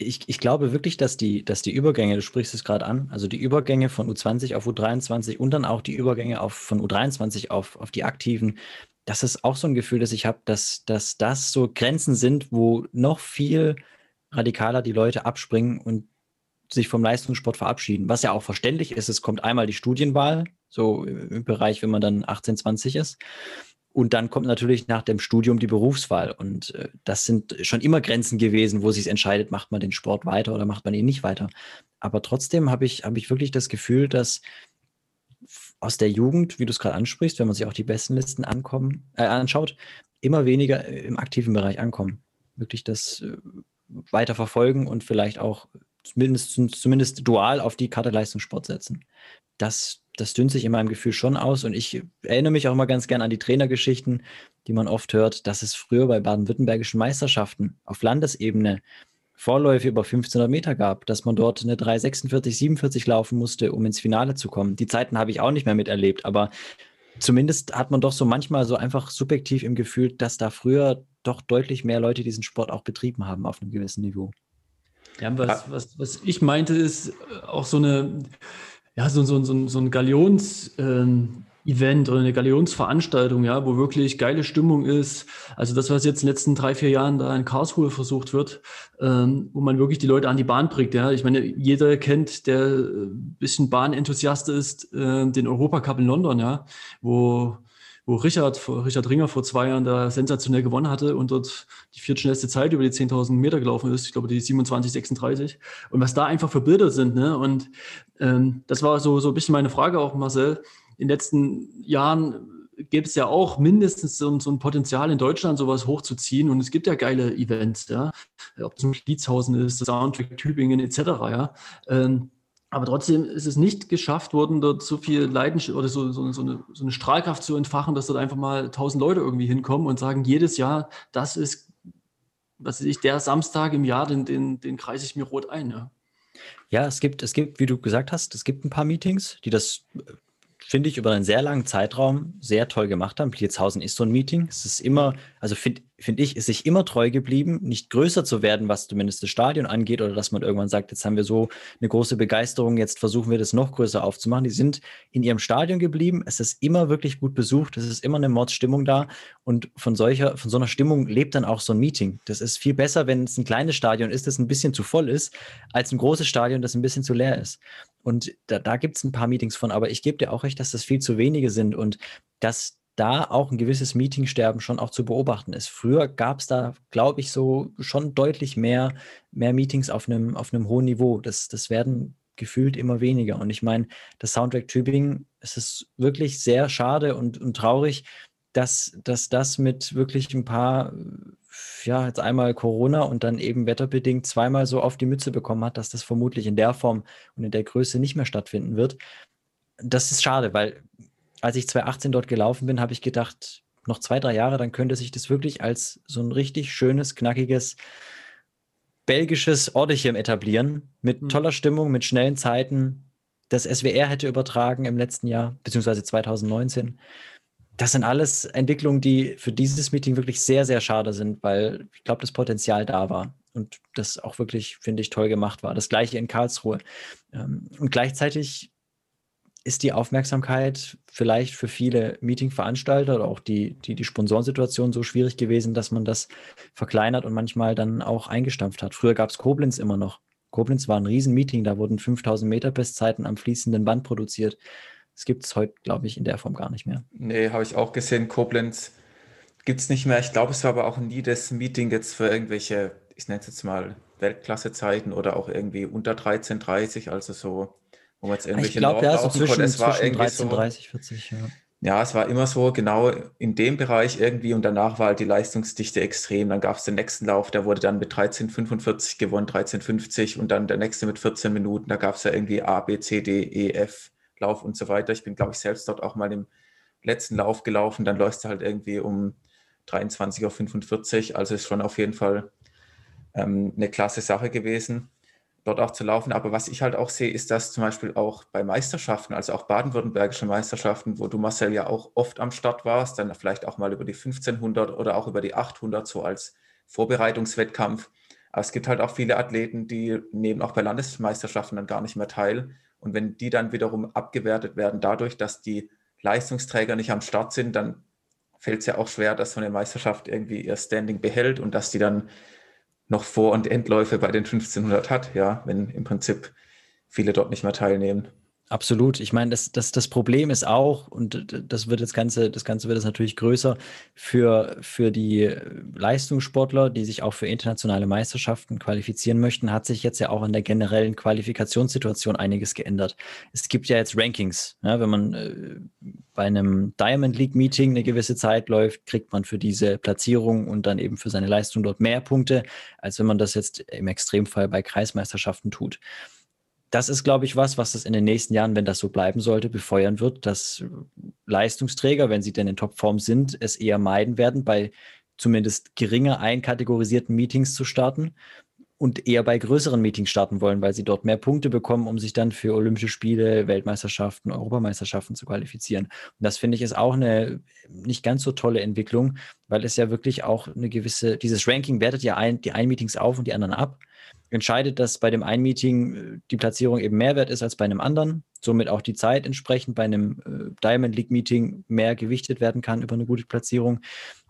ich, ich glaube wirklich, dass die, dass die Übergänge, du sprichst es gerade an, also die Übergänge von U20 auf U23 und dann auch die Übergänge auf, von U23 auf, auf die Aktiven, das ist auch so ein Gefühl, das ich habe, dass, dass das so Grenzen sind, wo noch viel radikaler die Leute abspringen und sich vom Leistungssport verabschieden. Was ja auch verständlich ist, es kommt einmal die Studienwahl, so im Bereich, wenn man dann 18, 20 ist. Und dann kommt natürlich nach dem Studium die Berufswahl. Und äh, das sind schon immer Grenzen gewesen, wo sich entscheidet, macht man den Sport weiter oder macht man ihn nicht weiter. Aber trotzdem habe ich, hab ich wirklich das Gefühl, dass aus der Jugend, wie du es gerade ansprichst, wenn man sich auch die besten Listen ankommen, äh, anschaut, immer weniger im aktiven Bereich ankommen. Wirklich das äh, weiter verfolgen und vielleicht auch zumindest, zumindest dual auf die Karte Leistungssport setzen. Das, das dünnt sich in meinem Gefühl schon aus. Und ich erinnere mich auch immer ganz gern an die Trainergeschichten, die man oft hört, dass es früher bei baden-württembergischen Meisterschaften auf Landesebene Vorläufe über 1500 Meter gab, dass man dort eine 346, 47 laufen musste, um ins Finale zu kommen. Die Zeiten habe ich auch nicht mehr miterlebt, aber zumindest hat man doch so manchmal so einfach subjektiv im Gefühl, dass da früher doch deutlich mehr Leute diesen Sport auch betrieben haben auf einem gewissen Niveau. Ja, was, was, was ich meinte, ist auch so eine ja, so, so, so, so ein Galions-Event ähm, oder eine Galionsveranstaltung, ja, wo wirklich geile Stimmung ist. Also das, was jetzt in den letzten drei, vier Jahren da in Karlsruhe versucht wird, ähm, wo man wirklich die Leute an die Bahn bringt. Ja. Ich meine, jeder kennt, der ein bisschen Bahnenthusiast ist, äh, den Europacup in London, ja, wo wo Richard, Richard Ringer vor zwei Jahren da sensationell gewonnen hatte und dort die viertschnellste Zeit über die 10.000 Meter gelaufen ist. Ich glaube, die 27,36. Und was da einfach für Bilder sind. Ne? Und ähm, das war so, so ein bisschen meine Frage auch, Marcel. In den letzten Jahren gäbe es ja auch mindestens so, so, ein Potenzial in Deutschland, sowas hochzuziehen. Und es gibt ja geile Events, ja. Ob es ein Kliezhausen ist, Soundtrack Tübingen etc. Ja. Ähm, aber trotzdem ist es nicht geschafft worden, dort so viel Leidenschaft oder so, so, so, eine, so eine Strahlkraft zu entfachen, dass dort einfach mal tausend Leute irgendwie hinkommen und sagen, jedes Jahr, das ist, was weiß ich, der Samstag im Jahr, den, den, den kreise ich mir rot ein. Ja. Ja, es gibt, es gibt, wie du gesagt hast, es gibt ein paar Meetings, die das finde ich, über einen sehr langen Zeitraum sehr toll gemacht haben. Pliezhausen ist so ein Meeting. Es ist immer, also finde finde ich, ist sich immer treu geblieben, nicht größer zu werden, was zumindest das Stadion angeht, oder dass man irgendwann sagt, jetzt haben wir so eine große Begeisterung, jetzt versuchen wir das noch größer aufzumachen. Die sind in ihrem Stadion geblieben. Es ist immer wirklich gut besucht. Es ist immer eine Mordsstimmung da. Und von solcher, von so einer Stimmung lebt dann auch so ein Meeting. Das ist viel besser, wenn es ein kleines Stadion ist, das ein bisschen zu voll ist, als ein großes Stadion, das ein bisschen zu leer ist. Und da, da gibt es ein paar Meetings von, aber ich gebe dir auch recht, dass das viel zu wenige sind und dass da auch ein gewisses Meetingsterben schon auch zu beobachten ist. Früher gab es da, glaube ich, so schon deutlich mehr, mehr Meetings auf einem, auf hohen Niveau. Das, das werden gefühlt immer weniger. Und ich meine, das Soundtrack Tübingen, es ist wirklich sehr schade und, und traurig, dass, dass das mit wirklich ein paar, ja, jetzt einmal Corona und dann eben wetterbedingt zweimal so auf die Mütze bekommen hat, dass das vermutlich in der Form und in der Größe nicht mehr stattfinden wird. Das ist schade, weil als ich 2018 dort gelaufen bin, habe ich gedacht, noch zwei, drei Jahre, dann könnte sich das wirklich als so ein richtig schönes, knackiges, belgisches Ortechem etablieren. Mit mhm. toller Stimmung, mit schnellen Zeiten. Das SWR hätte übertragen im letzten Jahr, beziehungsweise 2019. Das sind alles Entwicklungen, die für dieses Meeting wirklich sehr, sehr schade sind, weil ich glaube, das Potenzial da war und das auch wirklich, finde ich, toll gemacht war. Das gleiche in Karlsruhe. Ähm, und gleichzeitig ist die Aufmerksamkeit vielleicht für viele Meetingveranstalter oder auch die, die, die Sponsorensituation so schwierig gewesen, dass man das verkleinert und manchmal dann auch eingestampft hat. Früher gab es Koblenz immer noch. Koblenz war ein Riesenmeeting, da wurden 5000 Meter Bestzeiten am fließenden Band produziert. Das gibt es heute, glaube ich, in der Form gar nicht mehr. Nee, habe ich auch gesehen. Koblenz gibt es nicht mehr. Ich glaube, es war aber auch nie das Meeting jetzt für irgendwelche, ich nenne es jetzt mal Weltklasse-Zeiten oder auch irgendwie unter 13.30, also so wo man jetzt irgendwelche ich glaube, ja, so zwischen, es war zwischen 13, so, 30, 40, ja. Ja, es war immer so, genau in dem Bereich irgendwie und danach war halt die Leistungsdichte extrem. Dann gab es den nächsten Lauf, der wurde dann mit 13,45 gewonnen, 13,50 und dann der nächste mit 14 Minuten. Da gab es ja irgendwie A, B, C, D, E, F Lauf und so weiter. Ich bin, glaube ich, selbst dort auch mal im letzten Lauf gelaufen. Dann läufst du halt irgendwie um 23.45 Uhr. Also ist schon auf jeden Fall ähm, eine klasse Sache gewesen dort auch zu laufen. Aber was ich halt auch sehe, ist, dass zum Beispiel auch bei Meisterschaften, also auch baden-württembergische Meisterschaften, wo du Marcel ja auch oft am Start warst, dann vielleicht auch mal über die 1500 oder auch über die 800 so als Vorbereitungswettkampf. Aber es gibt halt auch viele Athleten, die nehmen auch bei Landesmeisterschaften dann gar nicht mehr teil. Und wenn die dann wiederum abgewertet werden dadurch, dass die Leistungsträger nicht am Start sind, dann fällt es ja auch schwer, dass so eine Meisterschaft irgendwie ihr Standing behält und dass die dann noch Vor- und Endläufe bei den 1500 hat, ja, wenn im Prinzip viele dort nicht mehr teilnehmen. Absolut. Ich meine, das, das, das Problem ist auch, und das wird das Ganze, das Ganze wird es natürlich größer für, für die Leistungssportler, die sich auch für internationale Meisterschaften qualifizieren möchten, hat sich jetzt ja auch in der generellen Qualifikationssituation einiges geändert. Es gibt ja jetzt Rankings. Ja, wenn man äh, bei einem Diamond League Meeting eine gewisse Zeit läuft, kriegt man für diese Platzierung und dann eben für seine Leistung dort mehr Punkte, als wenn man das jetzt im Extremfall bei Kreismeisterschaften tut das ist, glaube ich, was, was das in den nächsten Jahren, wenn das so bleiben sollte, befeuern wird, dass Leistungsträger, wenn sie denn in Topform sind, es eher meiden werden, bei zumindest geringer einkategorisierten Meetings zu starten und eher bei größeren Meetings starten wollen, weil sie dort mehr Punkte bekommen, um sich dann für Olympische Spiele, Weltmeisterschaften, Europameisterschaften zu qualifizieren. Und das finde ich ist auch eine nicht ganz so tolle Entwicklung, weil es ja wirklich auch eine gewisse, dieses Ranking wertet ja ein, die einen Meetings auf und die anderen ab entscheidet, dass bei dem einen Meeting äh, die Platzierung eben mehr wert ist als bei einem anderen, somit auch die Zeit entsprechend bei einem äh, Diamond League Meeting mehr gewichtet werden kann über eine gute Platzierung.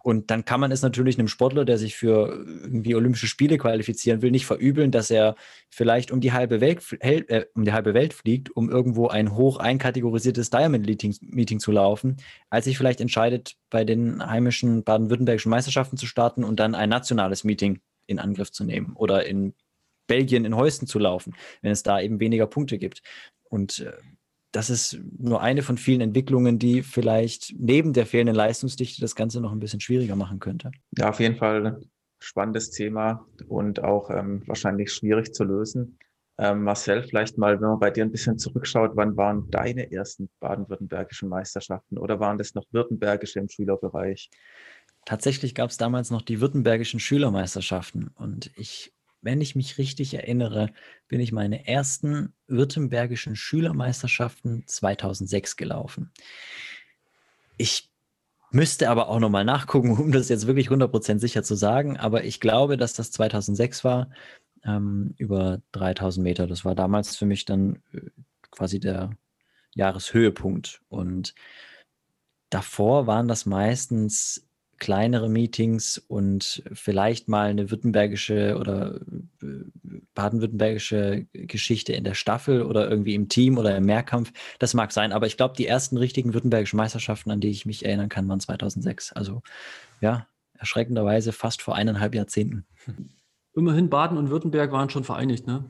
Und dann kann man es natürlich einem Sportler, der sich für irgendwie Olympische Spiele qualifizieren will, nicht verübeln, dass er vielleicht um die halbe Welt, äh, um die halbe Welt fliegt, um irgendwo ein hoch einkategorisiertes Diamond Meeting, Meeting zu laufen, als sich vielleicht entscheidet, bei den heimischen baden-württembergischen Meisterschaften zu starten und dann ein nationales Meeting in Angriff zu nehmen oder in Belgien in Heusten zu laufen, wenn es da eben weniger Punkte gibt. Und äh, das ist nur eine von vielen Entwicklungen, die vielleicht neben der fehlenden Leistungsdichte das Ganze noch ein bisschen schwieriger machen könnte. Ja, auf jeden Fall spannendes Thema und auch ähm, wahrscheinlich schwierig zu lösen. Ähm, Marcel, vielleicht mal, wenn man bei dir ein bisschen zurückschaut, wann waren deine ersten baden-württembergischen Meisterschaften oder waren das noch württembergische im Schülerbereich? Tatsächlich gab es damals noch die württembergischen Schülermeisterschaften und ich, wenn ich mich richtig erinnere, bin ich meine ersten württembergischen Schülermeisterschaften 2006 gelaufen. Ich müsste aber auch nochmal nachgucken, um das jetzt wirklich 100% sicher zu sagen, aber ich glaube, dass das 2006 war ähm, über 3000 Meter. Das war damals für mich dann äh, quasi der Jahreshöhepunkt. Und davor waren das meistens kleinere Meetings und vielleicht mal eine württembergische oder äh, baden-württembergische Geschichte in der Staffel oder irgendwie im Team oder im Mehrkampf. Das mag sein, aber ich glaube, die ersten richtigen württembergischen Meisterschaften, an die ich mich erinnern kann, waren 2006. Also ja, erschreckenderweise fast vor eineinhalb Jahrzehnten. Immerhin Baden und Württemberg waren schon vereinigt, ne?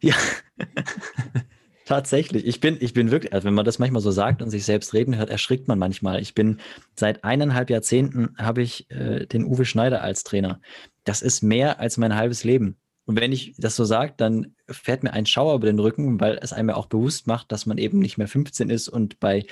Ja, tatsächlich. Ich bin, ich bin wirklich, also wenn man das manchmal so sagt und sich selbst reden hört, erschrickt man manchmal. Ich bin seit eineinhalb Jahrzehnten habe ich äh, den Uwe Schneider als Trainer. Das ist mehr als mein halbes Leben. Und wenn ich das so sage, dann fährt mir ein Schauer über den Rücken, weil es einem ja auch bewusst macht, dass man eben nicht mehr 15 ist und bei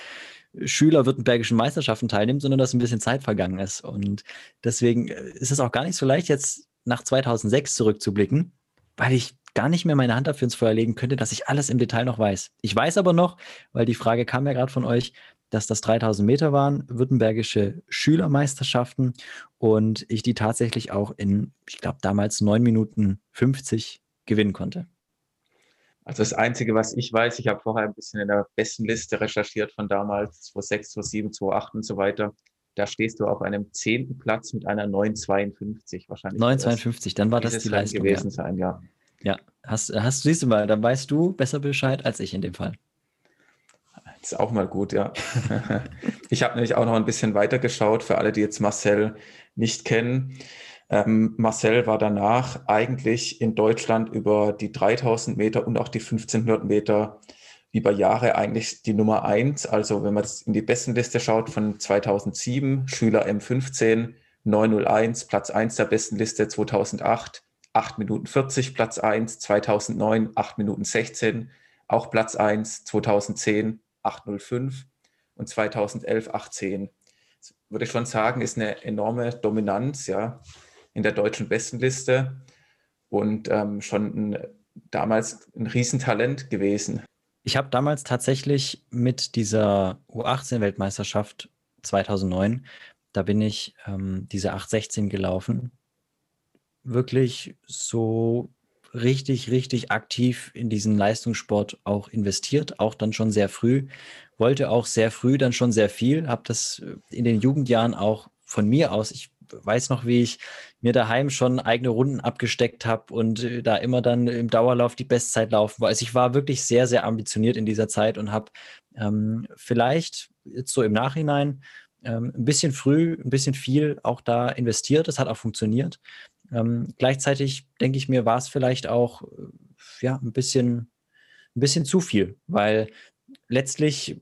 Schüler württembergischen Meisterschaften teilnimmt, sondern dass ein bisschen Zeit vergangen ist. Und deswegen äh, ist es auch gar nicht so leicht, jetzt nach 2006 zurückzublicken, weil ich gar nicht mehr meine Hand dafür ins Feuer legen könnte, dass ich alles im Detail noch weiß. Ich weiß aber noch, weil die Frage kam ja gerade von euch, dass das 3000 Meter waren, württembergische Schülermeisterschaften und ich die tatsächlich auch in, ich glaube, damals 9 Minuten 50 gewinnen konnte. Also das Einzige, was ich weiß, ich habe vorher ein bisschen in der besten Liste recherchiert von damals, 2006, 2007, 2008 und so weiter. Da stehst du auf einem zehnten Platz mit einer 9,52 wahrscheinlich. 9,52, dann war das die Leistung. gewesen ja. sein, ja. Ja, hast, hast, siehst du mal, dann weißt du besser Bescheid als ich in dem Fall. Das ist auch mal gut, ja. ich habe nämlich auch noch ein bisschen weiter geschaut für alle, die jetzt Marcel nicht kennen. Ähm, Marcel war danach eigentlich in Deutschland über die 3000 Meter und auch die 1500 Meter über Jahre eigentlich die Nummer eins. Also wenn man jetzt in die Bestenliste schaut von 2007, Schüler M15, 901, Platz 1 der Bestenliste 2008, 8 Minuten 40, Platz 1, 2009, 8 Minuten 16, auch Platz 1, 2010, 805 und 2011, 810. Das würde ich schon sagen, ist eine enorme Dominanz ja, in der deutschen Bestenliste und ähm, schon ein, damals ein Riesentalent gewesen. Ich habe damals tatsächlich mit dieser U18-Weltmeisterschaft 2009, da bin ich ähm, diese 816 gelaufen, wirklich so richtig, richtig aktiv in diesen Leistungssport auch investiert, auch dann schon sehr früh, wollte auch sehr früh dann schon sehr viel, habe das in den Jugendjahren auch von mir aus, ich weiß noch, wie ich mir daheim schon eigene Runden abgesteckt habe und äh, da immer dann im Dauerlauf die Bestzeit laufen war. Also ich war wirklich sehr, sehr ambitioniert in dieser Zeit und habe ähm, vielleicht jetzt so im Nachhinein ähm, ein bisschen früh, ein bisschen viel auch da investiert. Das hat auch funktioniert. Ähm, gleichzeitig denke ich mir, war es vielleicht auch äh, ja, ein bisschen, ein bisschen zu viel, weil letztlich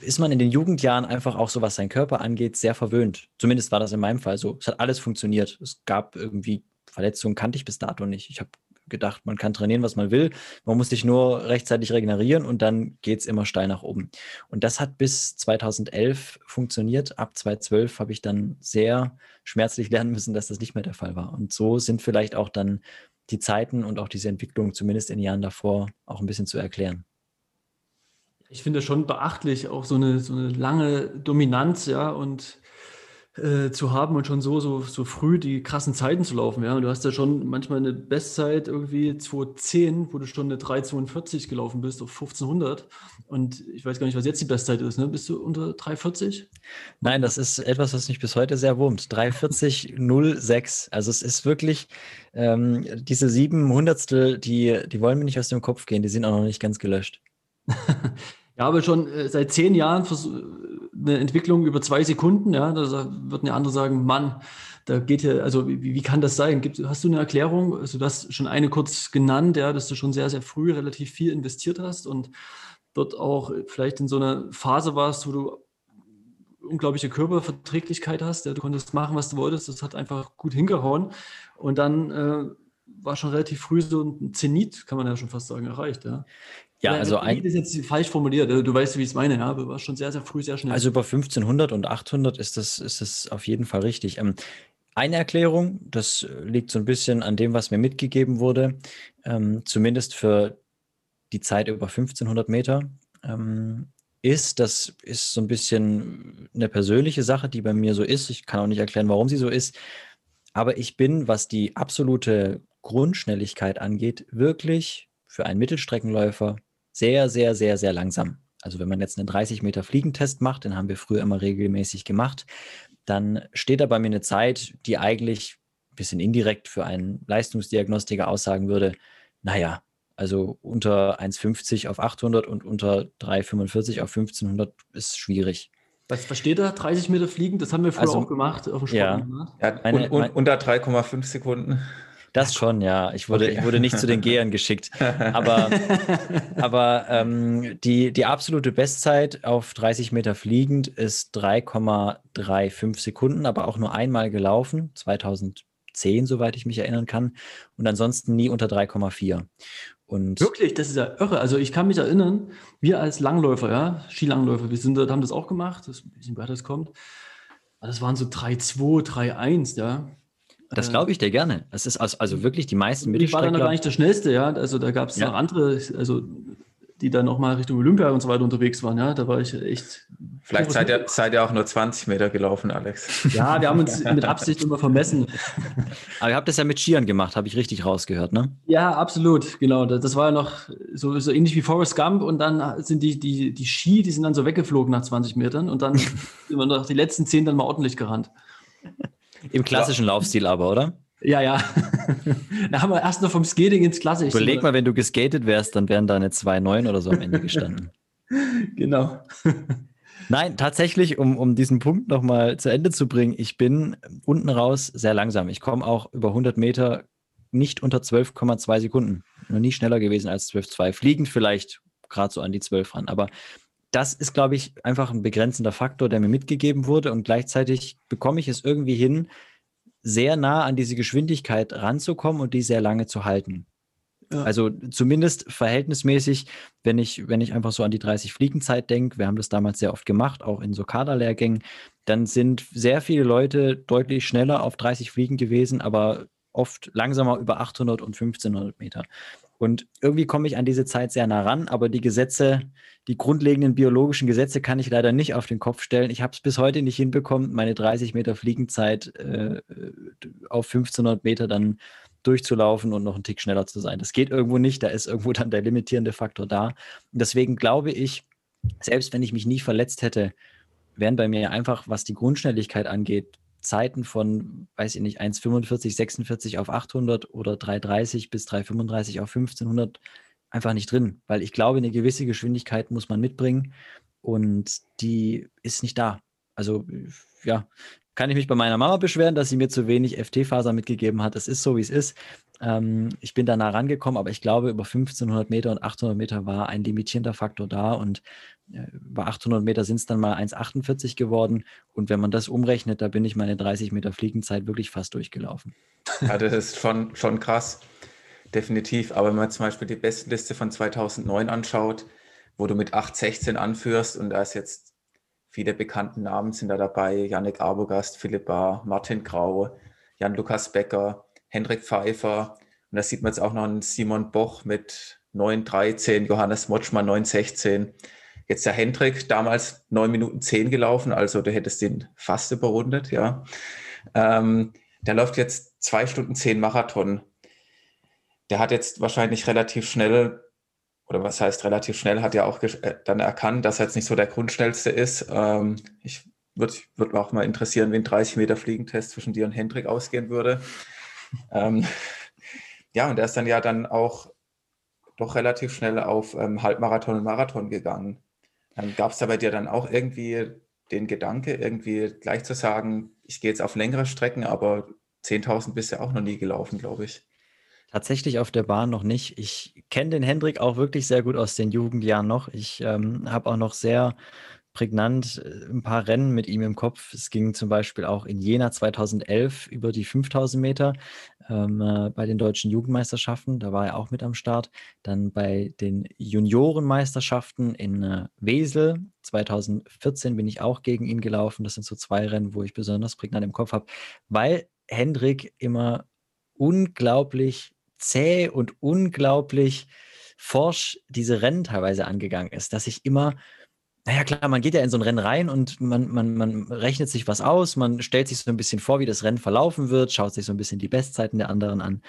ist man in den Jugendjahren einfach auch so, was seinen Körper angeht, sehr verwöhnt. Zumindest war das in meinem Fall so. Es hat alles funktioniert. Es gab irgendwie Verletzungen, kannte ich bis dato nicht. Ich habe gedacht, man kann trainieren, was man will. Man muss sich nur rechtzeitig regenerieren und dann geht es immer steil nach oben. Und das hat bis 2011 funktioniert. Ab 2012 habe ich dann sehr schmerzlich lernen müssen, dass das nicht mehr der Fall war. Und so sind vielleicht auch dann die Zeiten und auch diese Entwicklung, zumindest in Jahren davor, auch ein bisschen zu erklären ich finde schon beachtlich, auch so eine, so eine lange Dominanz, ja, und äh, zu haben und schon so, so, so früh die krassen Zeiten zu laufen. Ja. Und du hast ja schon manchmal eine Bestzeit irgendwie 2010, wo du schon eine 3,42 gelaufen bist auf 1500. Und ich weiß gar nicht, was jetzt die Bestzeit ist. Ne? Bist du unter 3,40? Nein, das ist etwas, was mich bis heute sehr wurmt. 3,40,06. Also es ist wirklich ähm, diese sieben Hundertstel, die, die wollen mir nicht aus dem Kopf gehen. Die sind auch noch nicht ganz gelöscht. Ja, aber schon äh, seit zehn Jahren eine Entwicklung über zwei Sekunden. Ja, da würden ja andere sagen, Mann, da geht ja, also wie, wie kann das sein? Gibt, hast du eine Erklärung? Also du hast schon eine kurz genannt, ja, dass du schon sehr, sehr früh relativ viel investiert hast und dort auch vielleicht in so einer Phase warst, wo du unglaubliche Körperverträglichkeit hast. Ja, du konntest machen, was du wolltest. Das hat einfach gut hingehauen. Und dann äh, war schon relativ früh so ein Zenit, kann man ja schon fast sagen, erreicht. Ja, ja also ein. ist jetzt falsch formuliert. Du weißt, wie ich es meine. Ja, aber war schon sehr, sehr früh, sehr schnell. Also über 1500 und 800 ist das, ist das auf jeden Fall richtig. Ähm, eine Erklärung, das liegt so ein bisschen an dem, was mir mitgegeben wurde, ähm, zumindest für die Zeit über 1500 Meter, ähm, ist, das ist so ein bisschen eine persönliche Sache, die bei mir so ist. Ich kann auch nicht erklären, warum sie so ist. Aber ich bin, was die absolute Grundschnelligkeit angeht, wirklich für einen Mittelstreckenläufer sehr, sehr, sehr, sehr langsam. Also wenn man jetzt einen 30 Meter Fliegentest macht, den haben wir früher immer regelmäßig gemacht, dann steht da bei mir eine Zeit, die eigentlich ein bisschen indirekt für einen Leistungsdiagnostiker aussagen würde, naja, also unter 1,50 auf 800 und unter 3,45 auf 1500 ist schwierig. Was versteht da? 30 Meter fliegen? Das haben wir früher also, auch gemacht auf dem Ja, ja meine, un, un, unter 3,5 Sekunden. Das schon, ja. Ich wurde, okay. ich wurde nicht zu den Gehern geschickt. Aber, aber ähm, die, die absolute Bestzeit auf 30 Meter fliegend ist 3,35 Sekunden, aber auch nur einmal gelaufen, 2010, soweit ich mich erinnern kann. Und ansonsten nie unter 3,4. Und Wirklich, das ist ja irre. Also ich kann mich erinnern, wir als Langläufer, ja, Skilangläufer, wir sind, haben das auch gemacht, das, ich weiß das kommt. das waren so 3,2, 3,1, ja. Das glaube ich dir gerne. Das ist also, also wirklich die meisten Mittelstreckler. Ich war dann gar nicht der Schnellste, ja. Also da gab es ja. noch andere, also die dann auch mal Richtung Olympia und so weiter unterwegs waren. Ja, da war ich echt. Vielleicht seid ihr, seid ihr auch nur 20 Meter gelaufen, Alex. Ja, wir haben uns mit Absicht immer vermessen. Aber ihr habt das ja mit Skiern gemacht, habe ich richtig rausgehört, ne? Ja, absolut, genau. Das war ja noch so, so ähnlich wie Forrest Gump und dann sind die, die, die Ski, die sind dann so weggeflogen nach 20 Metern und dann sind wir noch die letzten 10 dann mal ordentlich gerannt. Im klassischen ja. Laufstil aber, oder? Ja, ja. da haben wir erst noch vom Skating ins Klassische. Überleg mal, wenn du geskatet wärst, dann wären da eine 2,9 oder so am Ende gestanden. genau. Nein, tatsächlich, um, um diesen Punkt nochmal zu Ende zu bringen, ich bin unten raus sehr langsam. Ich komme auch über 100 Meter nicht unter 12,2 Sekunden. Noch nie schneller gewesen als 12,2. Fliegend vielleicht gerade so an die 12 ran. Aber das ist, glaube ich, einfach ein begrenzender Faktor, der mir mitgegeben wurde. Und gleichzeitig bekomme ich es irgendwie hin, sehr nah an diese Geschwindigkeit ranzukommen und die sehr lange zu halten. Ja. Also zumindest verhältnismäßig, wenn ich, wenn ich einfach so an die 30 Fliegenzeit denke, wir haben das damals sehr oft gemacht, auch in so Kaderlehrgängen, dann sind sehr viele Leute deutlich schneller auf 30 Fliegen gewesen, aber oft langsamer über 800 und 1500 Meter. Und irgendwie komme ich an diese Zeit sehr nah ran, aber die Gesetze, die grundlegenden biologischen Gesetze kann ich leider nicht auf den Kopf stellen. Ich habe es bis heute nicht hinbekommen, meine 30 Meter Fliegenzeit äh, auf 1500 Meter dann durchzulaufen und noch einen Tick schneller zu sein. Das geht irgendwo nicht, da ist irgendwo dann der limitierende Faktor da. Und deswegen glaube ich, selbst wenn ich mich nie verletzt hätte, wären bei mir einfach, was die Grundschnelligkeit angeht, Zeiten von, weiß ich nicht, 1,45, 46 auf 800 oder 3,30 bis 3,35 auf 1500 einfach nicht drin, weil ich glaube, eine gewisse Geschwindigkeit muss man mitbringen und die ist nicht da. Also ja, kann ich mich bei meiner Mama beschweren, dass sie mir zu wenig FT-Faser mitgegeben hat. Es ist so, wie es ist. Ähm, ich bin da nah rangekommen, aber ich glaube, über 1500 Meter und 800 Meter war ein limitierender Faktor da und äh, über 800 Meter sind es dann mal 1,48 geworden. Und wenn man das umrechnet, da bin ich meine 30 Meter Fliegenzeit wirklich fast durchgelaufen. Ja, das ist schon, schon krass. Definitiv. Aber wenn man zum Beispiel die Bestenliste von 2009 anschaut, wo du mit 8,16 anführst und da ist jetzt Viele bekannte Namen sind da dabei. Yannick Arbogast, Philipp Bahr, Martin Grau, Jan-Lukas Becker, Hendrik Pfeiffer. Und da sieht man jetzt auch noch einen Simon Boch mit 9,13, Johannes Motschmann 9,16. Jetzt der Hendrik, damals 9 Minuten 10 gelaufen, also du hättest den fast überrundet, ja. Ähm, der läuft jetzt 2 Stunden 10 Marathon. Der hat jetzt wahrscheinlich relativ schnell oder was heißt relativ schnell, hat ja auch äh, dann erkannt, dass er jetzt nicht so der Grundschnellste ist. Ähm, ich würde würd auch mal interessieren, wie ein 30 Meter Fliegentest zwischen dir und Hendrik ausgehen würde. Ähm, ja, und er ist dann ja dann auch doch relativ schnell auf ähm, Halbmarathon und Marathon gegangen. Ähm, Gab es da bei dir dann auch irgendwie den Gedanke, irgendwie gleich zu sagen, ich gehe jetzt auf längere Strecken, aber 10.000 bist du auch noch nie gelaufen, glaube ich. Tatsächlich auf der Bahn noch nicht. Ich kenne den Hendrik auch wirklich sehr gut aus den Jugendjahren noch. Ich ähm, habe auch noch sehr prägnant äh, ein paar Rennen mit ihm im Kopf. Es ging zum Beispiel auch in Jena 2011 über die 5000 Meter ähm, äh, bei den deutschen Jugendmeisterschaften. Da war er auch mit am Start. Dann bei den Juniorenmeisterschaften in äh, Wesel 2014 bin ich auch gegen ihn gelaufen. Das sind so zwei Rennen, wo ich besonders prägnant im Kopf habe, weil Hendrik immer unglaublich zäh und unglaublich forsch diese Rennen teilweise angegangen ist, dass ich immer, naja klar, man geht ja in so ein Rennen rein und man, man, man rechnet sich was aus, man stellt sich so ein bisschen vor, wie das Rennen verlaufen wird, schaut sich so ein bisschen die Bestzeiten der anderen an.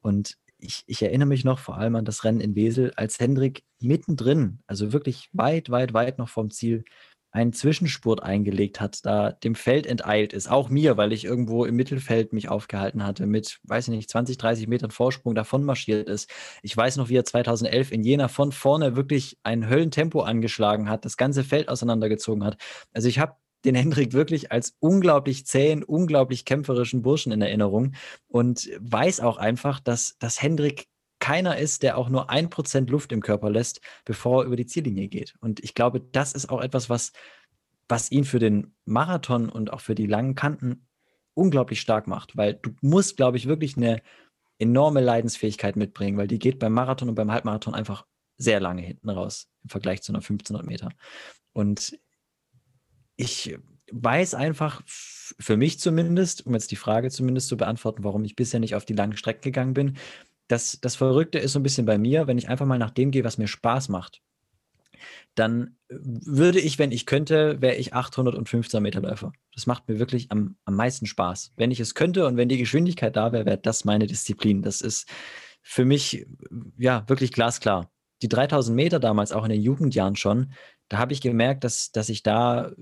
Und ich, ich erinnere mich noch vor allem an das Rennen in Wesel, als Hendrik mittendrin, also wirklich weit, weit, weit noch vom Ziel, einen Zwischenspurt eingelegt hat, da dem Feld enteilt ist. Auch mir, weil ich irgendwo im Mittelfeld mich aufgehalten hatte, mit, weiß ich nicht, 20, 30 Metern Vorsprung davon marschiert ist. Ich weiß noch, wie er 2011 in Jena von vorne wirklich ein Höllentempo angeschlagen hat, das ganze Feld auseinandergezogen hat. Also ich habe den Hendrik wirklich als unglaublich zähen, unglaublich kämpferischen Burschen in Erinnerung und weiß auch einfach, dass, dass Hendrik keiner ist, der auch nur ein Prozent Luft im Körper lässt, bevor er über die Ziellinie geht. Und ich glaube, das ist auch etwas, was, was ihn für den Marathon und auch für die langen Kanten unglaublich stark macht, weil du musst, glaube ich, wirklich eine enorme Leidensfähigkeit mitbringen, weil die geht beim Marathon und beim Halbmarathon einfach sehr lange hinten raus im Vergleich zu einer 1500 Meter. Und ich weiß einfach, für mich zumindest, um jetzt die Frage zumindest zu beantworten, warum ich bisher nicht auf die langen Strecken gegangen bin, das, das Verrückte ist so ein bisschen bei mir, wenn ich einfach mal nach dem gehe, was mir Spaß macht, dann würde ich, wenn ich könnte, wäre ich 800 und 15 Meter Läufer. Das macht mir wirklich am, am meisten Spaß. Wenn ich es könnte und wenn die Geschwindigkeit da wäre, wäre das meine Disziplin. Das ist für mich ja wirklich glasklar. Die 3000 Meter damals, auch in den Jugendjahren schon, da habe ich gemerkt, dass, dass ich da äh,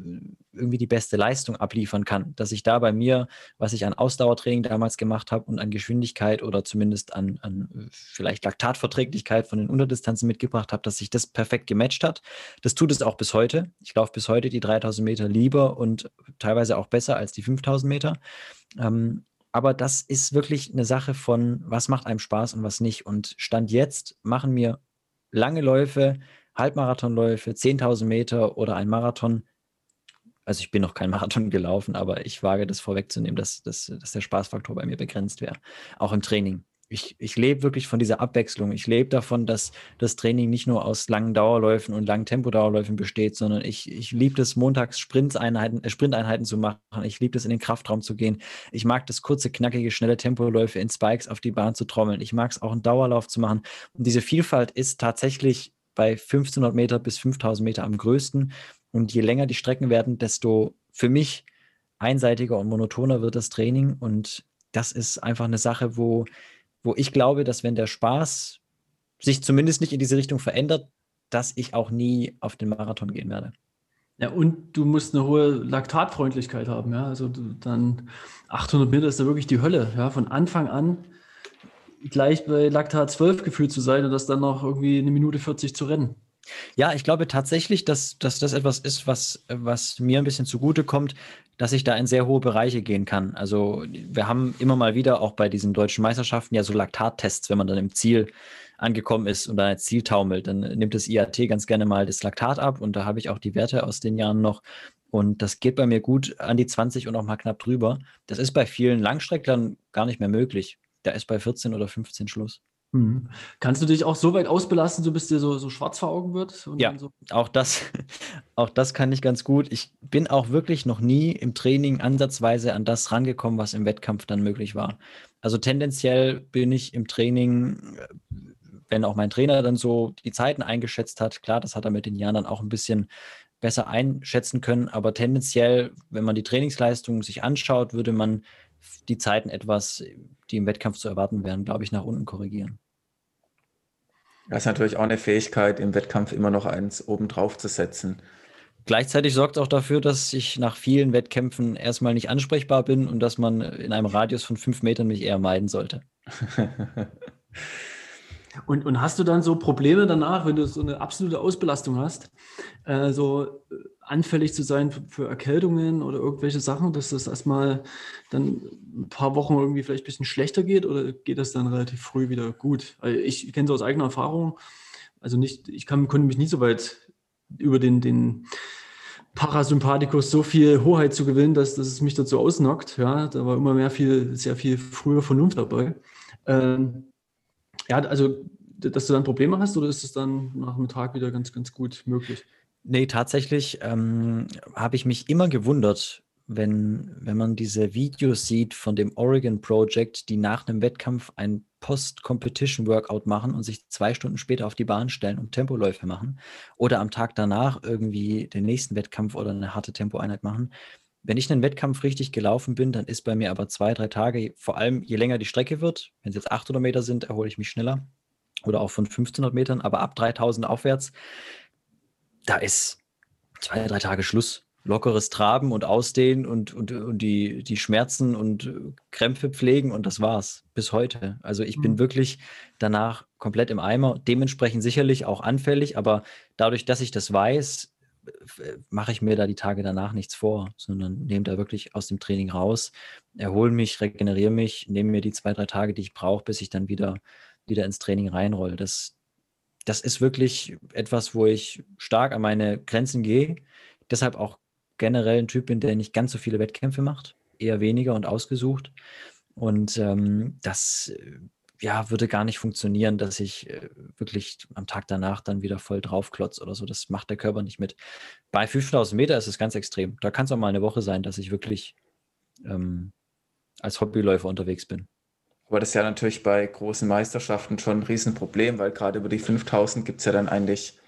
irgendwie die beste Leistung abliefern kann. Dass ich da bei mir, was ich an Ausdauertraining damals gemacht habe und an Geschwindigkeit oder zumindest an, an äh, vielleicht Laktatverträglichkeit von den Unterdistanzen mitgebracht habe, dass sich das perfekt gematcht hat. Das tut es auch bis heute. Ich laufe bis heute die 3000 Meter lieber und teilweise auch besser als die 5000 Meter. Ähm, aber das ist wirklich eine Sache von, was macht einem Spaß und was nicht. Und Stand jetzt machen mir lange Läufe, Halbmarathonläufe, 10.000 Meter oder ein Marathon. Also ich bin noch kein Marathon gelaufen, aber ich wage das vorwegzunehmen, dass, dass, dass der Spaßfaktor bei mir begrenzt wäre. Auch im Training. Ich, ich lebe wirklich von dieser Abwechslung. Ich lebe davon, dass das Training nicht nur aus langen Dauerläufen und langen Tempodauerläufen besteht, sondern ich, ich liebe es, montags Sprinteinheiten, äh, Sprinteinheiten zu machen. Ich liebe es, in den Kraftraum zu gehen. Ich mag das kurze, knackige, schnelle Tempoläufe in Spikes auf die Bahn zu trommeln. Ich mag es auch, einen Dauerlauf zu machen. Und diese Vielfalt ist tatsächlich bei 1500 Meter bis 5000 Meter am größten. Und je länger die Strecken werden, desto für mich einseitiger und monotoner wird das Training. Und das ist einfach eine Sache, wo, wo ich glaube, dass wenn der Spaß sich zumindest nicht in diese Richtung verändert, dass ich auch nie auf den Marathon gehen werde. Ja, und du musst eine hohe Laktatfreundlichkeit haben. Ja? Also dann 800 Meter ist da wirklich die Hölle. Ja? Von Anfang an gleich bei Laktat 12 gefühlt zu sein und das dann noch irgendwie eine Minute 40 zu rennen. Ja, ich glaube tatsächlich, dass, dass das etwas ist, was, was mir ein bisschen zugute kommt, dass ich da in sehr hohe Bereiche gehen kann. Also wir haben immer mal wieder auch bei diesen deutschen Meisterschaften ja so Laktattests, wenn man dann im Ziel angekommen ist und dann als Ziel taumelt, dann nimmt das IAT ganz gerne mal das Laktat ab und da habe ich auch die Werte aus den Jahren noch. Und das geht bei mir gut an die 20 und auch mal knapp drüber. Das ist bei vielen Langstrecklern gar nicht mehr möglich da ist bei 14 oder 15 Schluss. Mhm. Kannst du dich auch so weit ausbelasten, so bis dir so, so schwarz vor Augen wird? ja, so? auch, das, auch das kann ich ganz gut. Ich bin auch wirklich noch nie im Training ansatzweise an das rangekommen, was im Wettkampf dann möglich war. Also tendenziell bin ich im Training, wenn auch mein Trainer dann so die Zeiten eingeschätzt hat, klar, das hat er mit den Jahren dann auch ein bisschen besser einschätzen können, aber tendenziell, wenn man die Trainingsleistung sich anschaut, würde man die Zeiten etwas, die im Wettkampf zu erwarten wären, glaube ich, nach unten korrigieren. Das ist natürlich auch eine Fähigkeit, im Wettkampf immer noch eins obendrauf zu setzen. Gleichzeitig sorgt es auch dafür, dass ich nach vielen Wettkämpfen erstmal nicht ansprechbar bin und dass man in einem Radius von fünf Metern mich eher meiden sollte. und, und hast du dann so Probleme danach, wenn du so eine absolute Ausbelastung hast, äh, so anfällig zu sein für, Erkältungen oder irgendwelche Sachen, dass das erstmal dann ein paar Wochen irgendwie vielleicht ein bisschen schlechter geht oder geht das dann relativ früh wieder gut? Also ich kenne es aus eigener Erfahrung. Also nicht, ich kann, konnte mich nie so weit über den, den Parasympathikus so viel Hoheit zu gewinnen, dass, dass es mich dazu ausnockt. Ja, da war immer mehr viel, sehr viel früher Vernunft dabei. Ähm, ja, also, dass du dann Probleme hast oder ist es dann nach einem Tag wieder ganz, ganz gut möglich? Nee, tatsächlich ähm, habe ich mich immer gewundert, wenn, wenn man diese Videos sieht von dem Oregon Project, die nach einem Wettkampf ein Post-Competition-Workout machen und sich zwei Stunden später auf die Bahn stellen und Tempoläufe machen oder am Tag danach irgendwie den nächsten Wettkampf oder eine harte Tempoeinheit machen. Wenn ich einen Wettkampf richtig gelaufen bin, dann ist bei mir aber zwei, drei Tage, vor allem je länger die Strecke wird, wenn es jetzt 800 Meter sind, erhole ich mich schneller oder auch von 1500 Metern, aber ab 3000 aufwärts, da ist zwei, drei Tage Schluss. Lockeres Traben und Ausdehnen und, und, und die, die Schmerzen und Krämpfe pflegen und das war's bis heute. Also ich mhm. bin wirklich danach komplett im Eimer, dementsprechend sicherlich auch anfällig, aber dadurch, dass ich das weiß, mache ich mir da die Tage danach nichts vor, sondern nehme da wirklich aus dem Training raus, erhole mich, regeneriere mich, nehme mir die zwei, drei Tage, die ich brauche, bis ich dann wieder, wieder ins Training reinrolle. Das, das ist wirklich etwas, wo ich stark an meine Grenzen gehe. Deshalb auch generell ein Typ bin, der nicht ganz so viele Wettkämpfe macht, eher weniger und ausgesucht. Und ähm, das ja, würde gar nicht funktionieren, dass ich äh, wirklich am Tag danach dann wieder voll draufklotz oder so. Das macht der Körper nicht mit. Bei 5000 Meter ist es ganz extrem. Da kann es auch mal eine Woche sein, dass ich wirklich ähm, als Hobbyläufer unterwegs bin. Aber das ist ja natürlich bei großen Meisterschaften schon ein Riesenproblem, weil gerade über die 5000 gibt es ja dann eigentlich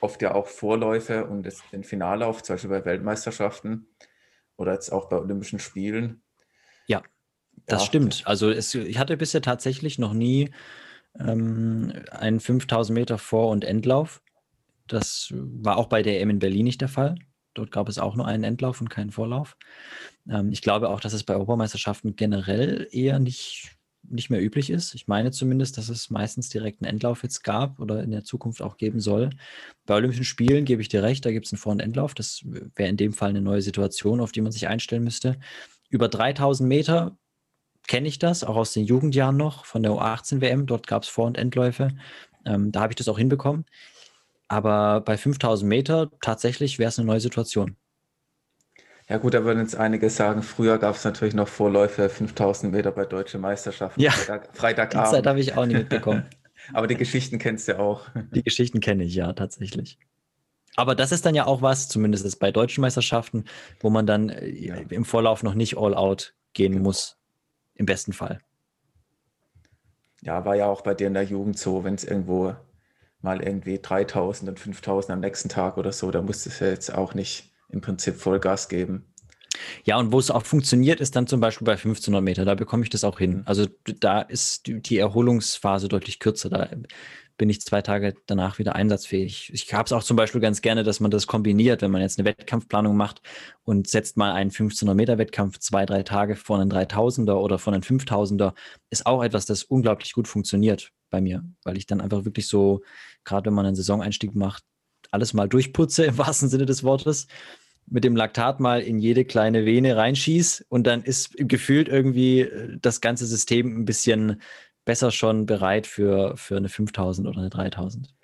oft ja auch Vorläufe und den Finallauf, zum Beispiel bei Weltmeisterschaften oder jetzt auch bei Olympischen Spielen. Ja, das ja. stimmt. Also es, ich hatte bisher tatsächlich noch nie ähm, einen 5000 Meter Vor- und Endlauf. Das war auch bei der EM in Berlin nicht der Fall. Dort gab es auch nur einen Endlauf und keinen Vorlauf. Ähm, ich glaube auch, dass es bei Europameisterschaften generell eher nicht, nicht mehr üblich ist. Ich meine zumindest, dass es meistens direkt einen Endlauf jetzt gab oder in der Zukunft auch geben soll. Bei Olympischen Spielen gebe ich dir recht, da gibt es einen Vor- und Endlauf. Das wäre in dem Fall eine neue Situation, auf die man sich einstellen müsste. Über 3000 Meter kenne ich das, auch aus den Jugendjahren noch, von der U18-WM. Dort gab es Vor- und Endläufe. Ähm, da habe ich das auch hinbekommen. Aber bei 5000 Meter tatsächlich wäre es eine neue Situation. Ja gut, da würden jetzt einige sagen, früher gab es natürlich noch Vorläufe 5000 Meter bei deutschen Meisterschaften. Ja, Freitag, Freitagabend. Die Zeit habe ich auch nie mitbekommen. Aber die Geschichten kennst du ja auch. Die Geschichten kenne ich, ja, tatsächlich. Aber das ist dann ja auch was, zumindest bei deutschen Meisterschaften, wo man dann äh, ja. im Vorlauf noch nicht all out gehen genau. muss. Im besten Fall. Ja, war ja auch bei dir in der Jugend so, wenn es irgendwo mal irgendwie 3000 und 5000 am nächsten Tag oder so, da musstest du jetzt auch nicht im Prinzip Vollgas geben. Ja, und wo es auch funktioniert, ist dann zum Beispiel bei 1500 Meter. Da bekomme ich das auch hin. Also da ist die Erholungsphase deutlich kürzer. Da bin ich zwei Tage danach wieder einsatzfähig. Ich habe es auch zum Beispiel ganz gerne, dass man das kombiniert, wenn man jetzt eine Wettkampfplanung macht und setzt mal einen 1500 Meter Wettkampf zwei, drei Tage vor einen 3000er oder vor einen 5000er, ist auch etwas, das unglaublich gut funktioniert bei mir, weil ich dann einfach wirklich so, gerade wenn man einen Saisoneinstieg macht, alles mal durchputze im wahrsten Sinne des Wortes mit dem Laktat mal in jede kleine Vene reinschieß und dann ist gefühlt irgendwie äh, das ganze System ein bisschen besser schon bereit für, für eine 5000 oder eine 3000.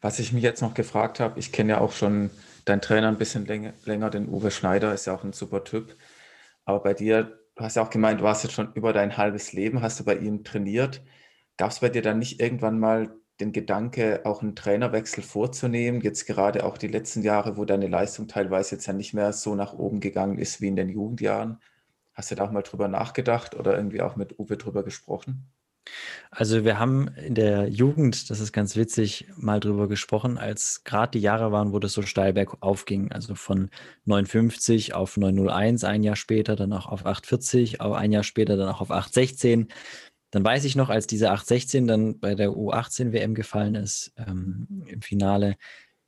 Was ich mich jetzt noch gefragt habe, ich kenne ja auch schon deinen Trainer ein bisschen länger, länger, den Uwe Schneider, ist ja auch ein super Typ. Aber bei dir, du hast ja auch gemeint, du hast jetzt schon über dein halbes Leben, hast du bei ihm trainiert. Gab es bei dir dann nicht irgendwann mal den Gedanke, auch einen Trainerwechsel vorzunehmen? Jetzt gerade auch die letzten Jahre, wo deine Leistung teilweise jetzt ja nicht mehr so nach oben gegangen ist wie in den Jugendjahren. Hast du da auch mal drüber nachgedacht oder irgendwie auch mit Uwe drüber gesprochen? Also wir haben in der Jugend, das ist ganz witzig, mal drüber gesprochen, als gerade die Jahre waren, wo das so steil bergauf ging. Also von 950 auf 901 ein Jahr später, dann auch auf 840, auch ein Jahr später dann auch auf 816. Dann weiß ich noch, als diese 816 dann bei der U18 WM gefallen ist, ähm, im Finale,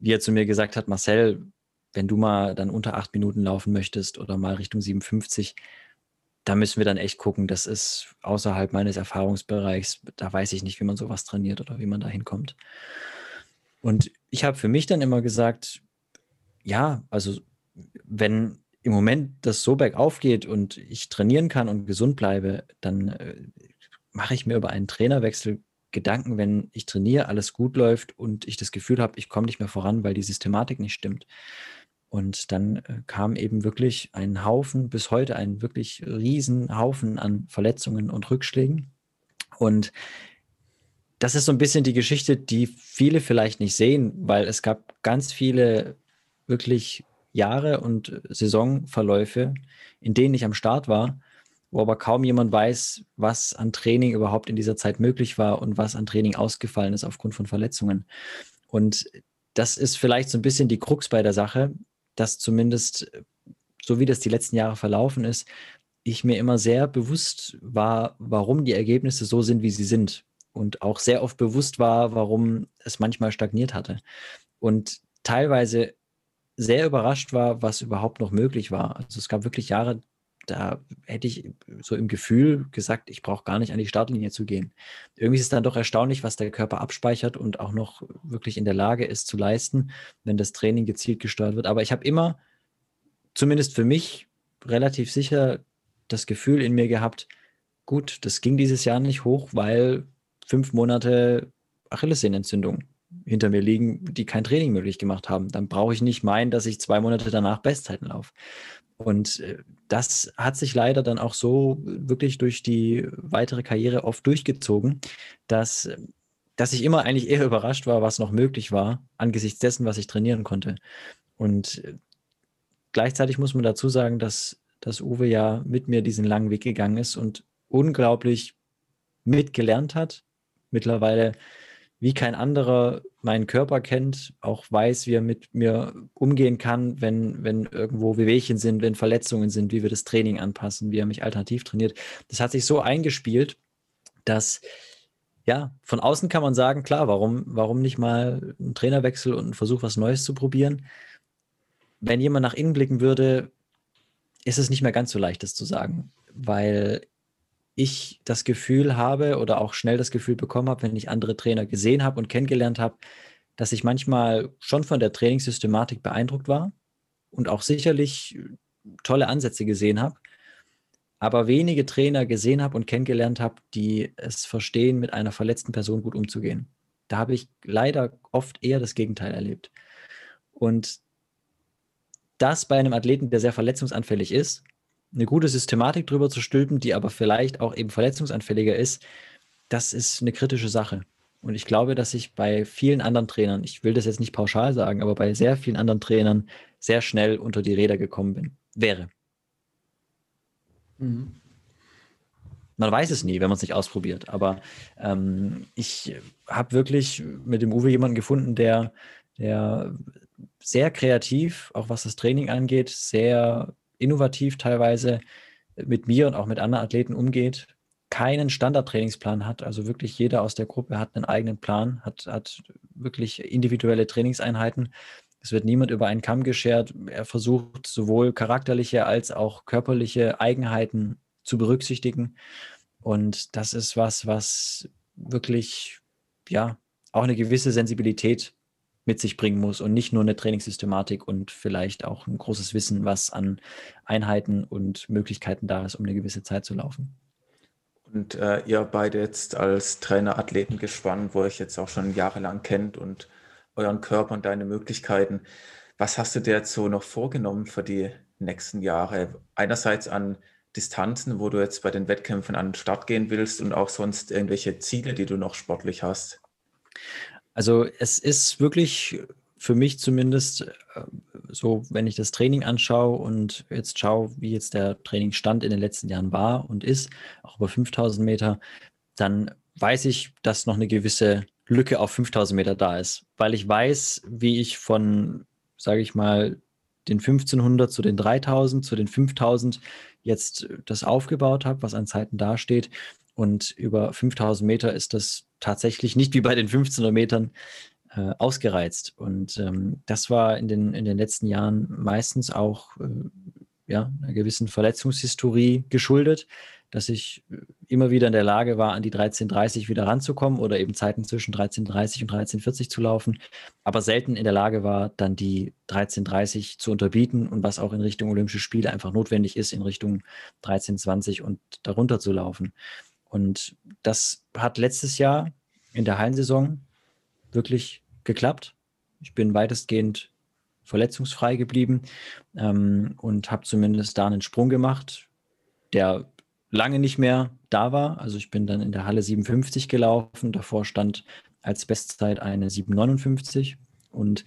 wie er zu mir gesagt hat, Marcel, wenn du mal dann unter acht Minuten laufen möchtest oder mal Richtung 57, da müssen wir dann echt gucken. Das ist außerhalb meines Erfahrungsbereichs. Da weiß ich nicht, wie man sowas trainiert oder wie man da hinkommt. Und ich habe für mich dann immer gesagt, ja, also wenn im Moment das so bergauf geht und ich trainieren kann und gesund bleibe, dann äh, mache ich mir über einen Trainerwechsel Gedanken, wenn ich trainiere, alles gut läuft und ich das Gefühl habe, ich komme nicht mehr voran, weil die Systematik nicht stimmt. Und dann äh, kam eben wirklich ein Haufen, bis heute ein wirklich riesen Haufen an Verletzungen und Rückschlägen. Und das ist so ein bisschen die Geschichte, die viele vielleicht nicht sehen, weil es gab ganz viele wirklich Jahre und Saisonverläufe, in denen ich am Start war, wo aber kaum jemand weiß, was an Training überhaupt in dieser Zeit möglich war und was an Training ausgefallen ist aufgrund von Verletzungen. Und das ist vielleicht so ein bisschen die Krux bei der Sache, dass zumindest, so wie das die letzten Jahre verlaufen ist, ich mir immer sehr bewusst war, warum die Ergebnisse so sind, wie sie sind. Und auch sehr oft bewusst war, warum es manchmal stagniert hatte. Und teilweise sehr überrascht war, was überhaupt noch möglich war. Also es gab wirklich Jahre, da hätte ich so im Gefühl gesagt, ich brauche gar nicht an die Startlinie zu gehen. Irgendwie ist es dann doch erstaunlich, was der Körper abspeichert und auch noch wirklich in der Lage ist zu leisten, wenn das Training gezielt gesteuert wird. Aber ich habe immer, zumindest für mich, relativ sicher das Gefühl in mir gehabt, gut, das ging dieses Jahr nicht hoch, weil fünf Monate Achillessehnenentzündung hinter mir liegen, die kein Training möglich gemacht haben. Dann brauche ich nicht meinen, dass ich zwei Monate danach Bestzeiten laufe. Und äh, das hat sich leider dann auch so wirklich durch die weitere Karriere oft durchgezogen, dass, dass ich immer eigentlich eher überrascht war, was noch möglich war, angesichts dessen, was ich trainieren konnte. Und äh, gleichzeitig muss man dazu sagen, dass, dass Uwe ja mit mir diesen langen Weg gegangen ist und unglaublich mitgelernt hat. Mittlerweile wie kein anderer meinen Körper kennt, auch weiß, wie er mit mir umgehen kann, wenn, wenn irgendwo Wehwehchen sind, wenn Verletzungen sind, wie wir das Training anpassen, wie er mich alternativ trainiert. Das hat sich so eingespielt, dass ja, von außen kann man sagen, klar, warum, warum nicht mal einen Trainerwechsel und einen Versuch, was Neues zu probieren? Wenn jemand nach innen blicken würde, ist es nicht mehr ganz so leicht, das zu sagen, weil ich das Gefühl habe oder auch schnell das Gefühl bekommen habe, wenn ich andere Trainer gesehen habe und kennengelernt habe, dass ich manchmal schon von der Trainingssystematik beeindruckt war und auch sicherlich tolle Ansätze gesehen habe, aber wenige Trainer gesehen habe und kennengelernt habe, die es verstehen, mit einer verletzten Person gut umzugehen. Da habe ich leider oft eher das Gegenteil erlebt. Und das bei einem Athleten, der sehr verletzungsanfällig ist, eine gute Systematik drüber zu stülpen, die aber vielleicht auch eben verletzungsanfälliger ist, das ist eine kritische Sache. Und ich glaube, dass ich bei vielen anderen Trainern, ich will das jetzt nicht pauschal sagen, aber bei sehr vielen anderen Trainern sehr schnell unter die Räder gekommen bin, wäre. Mhm. Man weiß es nie, wenn man es nicht ausprobiert. Aber ähm, ich habe wirklich mit dem Uwe jemanden gefunden, der, der sehr kreativ, auch was das Training angeht, sehr innovativ teilweise mit mir und auch mit anderen Athleten umgeht, keinen Standardtrainingsplan hat. Also wirklich jeder aus der Gruppe hat einen eigenen Plan, hat, hat wirklich individuelle Trainingseinheiten. Es wird niemand über einen Kamm geschert. Er versucht sowohl charakterliche als auch körperliche Eigenheiten zu berücksichtigen. Und das ist was, was wirklich, ja, auch eine gewisse Sensibilität mit sich bringen muss und nicht nur eine Trainingssystematik und vielleicht auch ein großes Wissen, was an Einheiten und Möglichkeiten da ist, um eine gewisse Zeit zu laufen. Und äh, ihr beide jetzt als Trainer, Athleten gespannt, wo ihr euch jetzt auch schon jahrelang kennt und euren Körper und deine Möglichkeiten. Was hast du dir jetzt so noch vorgenommen für die nächsten Jahre? Einerseits an Distanzen, wo du jetzt bei den Wettkämpfen an den Start gehen willst und auch sonst irgendwelche Ziele, die du noch sportlich hast? Also es ist wirklich für mich zumindest äh, so, wenn ich das Training anschaue und jetzt schaue, wie jetzt der Trainingsstand in den letzten Jahren war und ist, auch über 5000 Meter, dann weiß ich, dass noch eine gewisse Lücke auf 5000 Meter da ist, weil ich weiß, wie ich von, sage ich mal, den 1500 zu den 3000, zu den 5000 jetzt das aufgebaut habe, was an Zeiten dasteht. Und über 5000 Meter ist das tatsächlich nicht wie bei den 1500 Metern äh, ausgereizt. Und ähm, das war in den, in den letzten Jahren meistens auch äh, ja, einer gewissen Verletzungshistorie geschuldet, dass ich immer wieder in der Lage war, an die 13.30 wieder ranzukommen oder eben Zeiten zwischen 13.30 und 13.40 zu laufen, aber selten in der Lage war, dann die 13.30 zu unterbieten und was auch in Richtung Olympische Spiele einfach notwendig ist, in Richtung 13.20 und darunter zu laufen. Und das hat letztes Jahr in der Hallensaison wirklich geklappt. Ich bin weitestgehend verletzungsfrei geblieben ähm, und habe zumindest da einen Sprung gemacht, der lange nicht mehr da war. Also ich bin dann in der Halle 57 gelaufen. Davor stand als Bestzeit eine 759. Und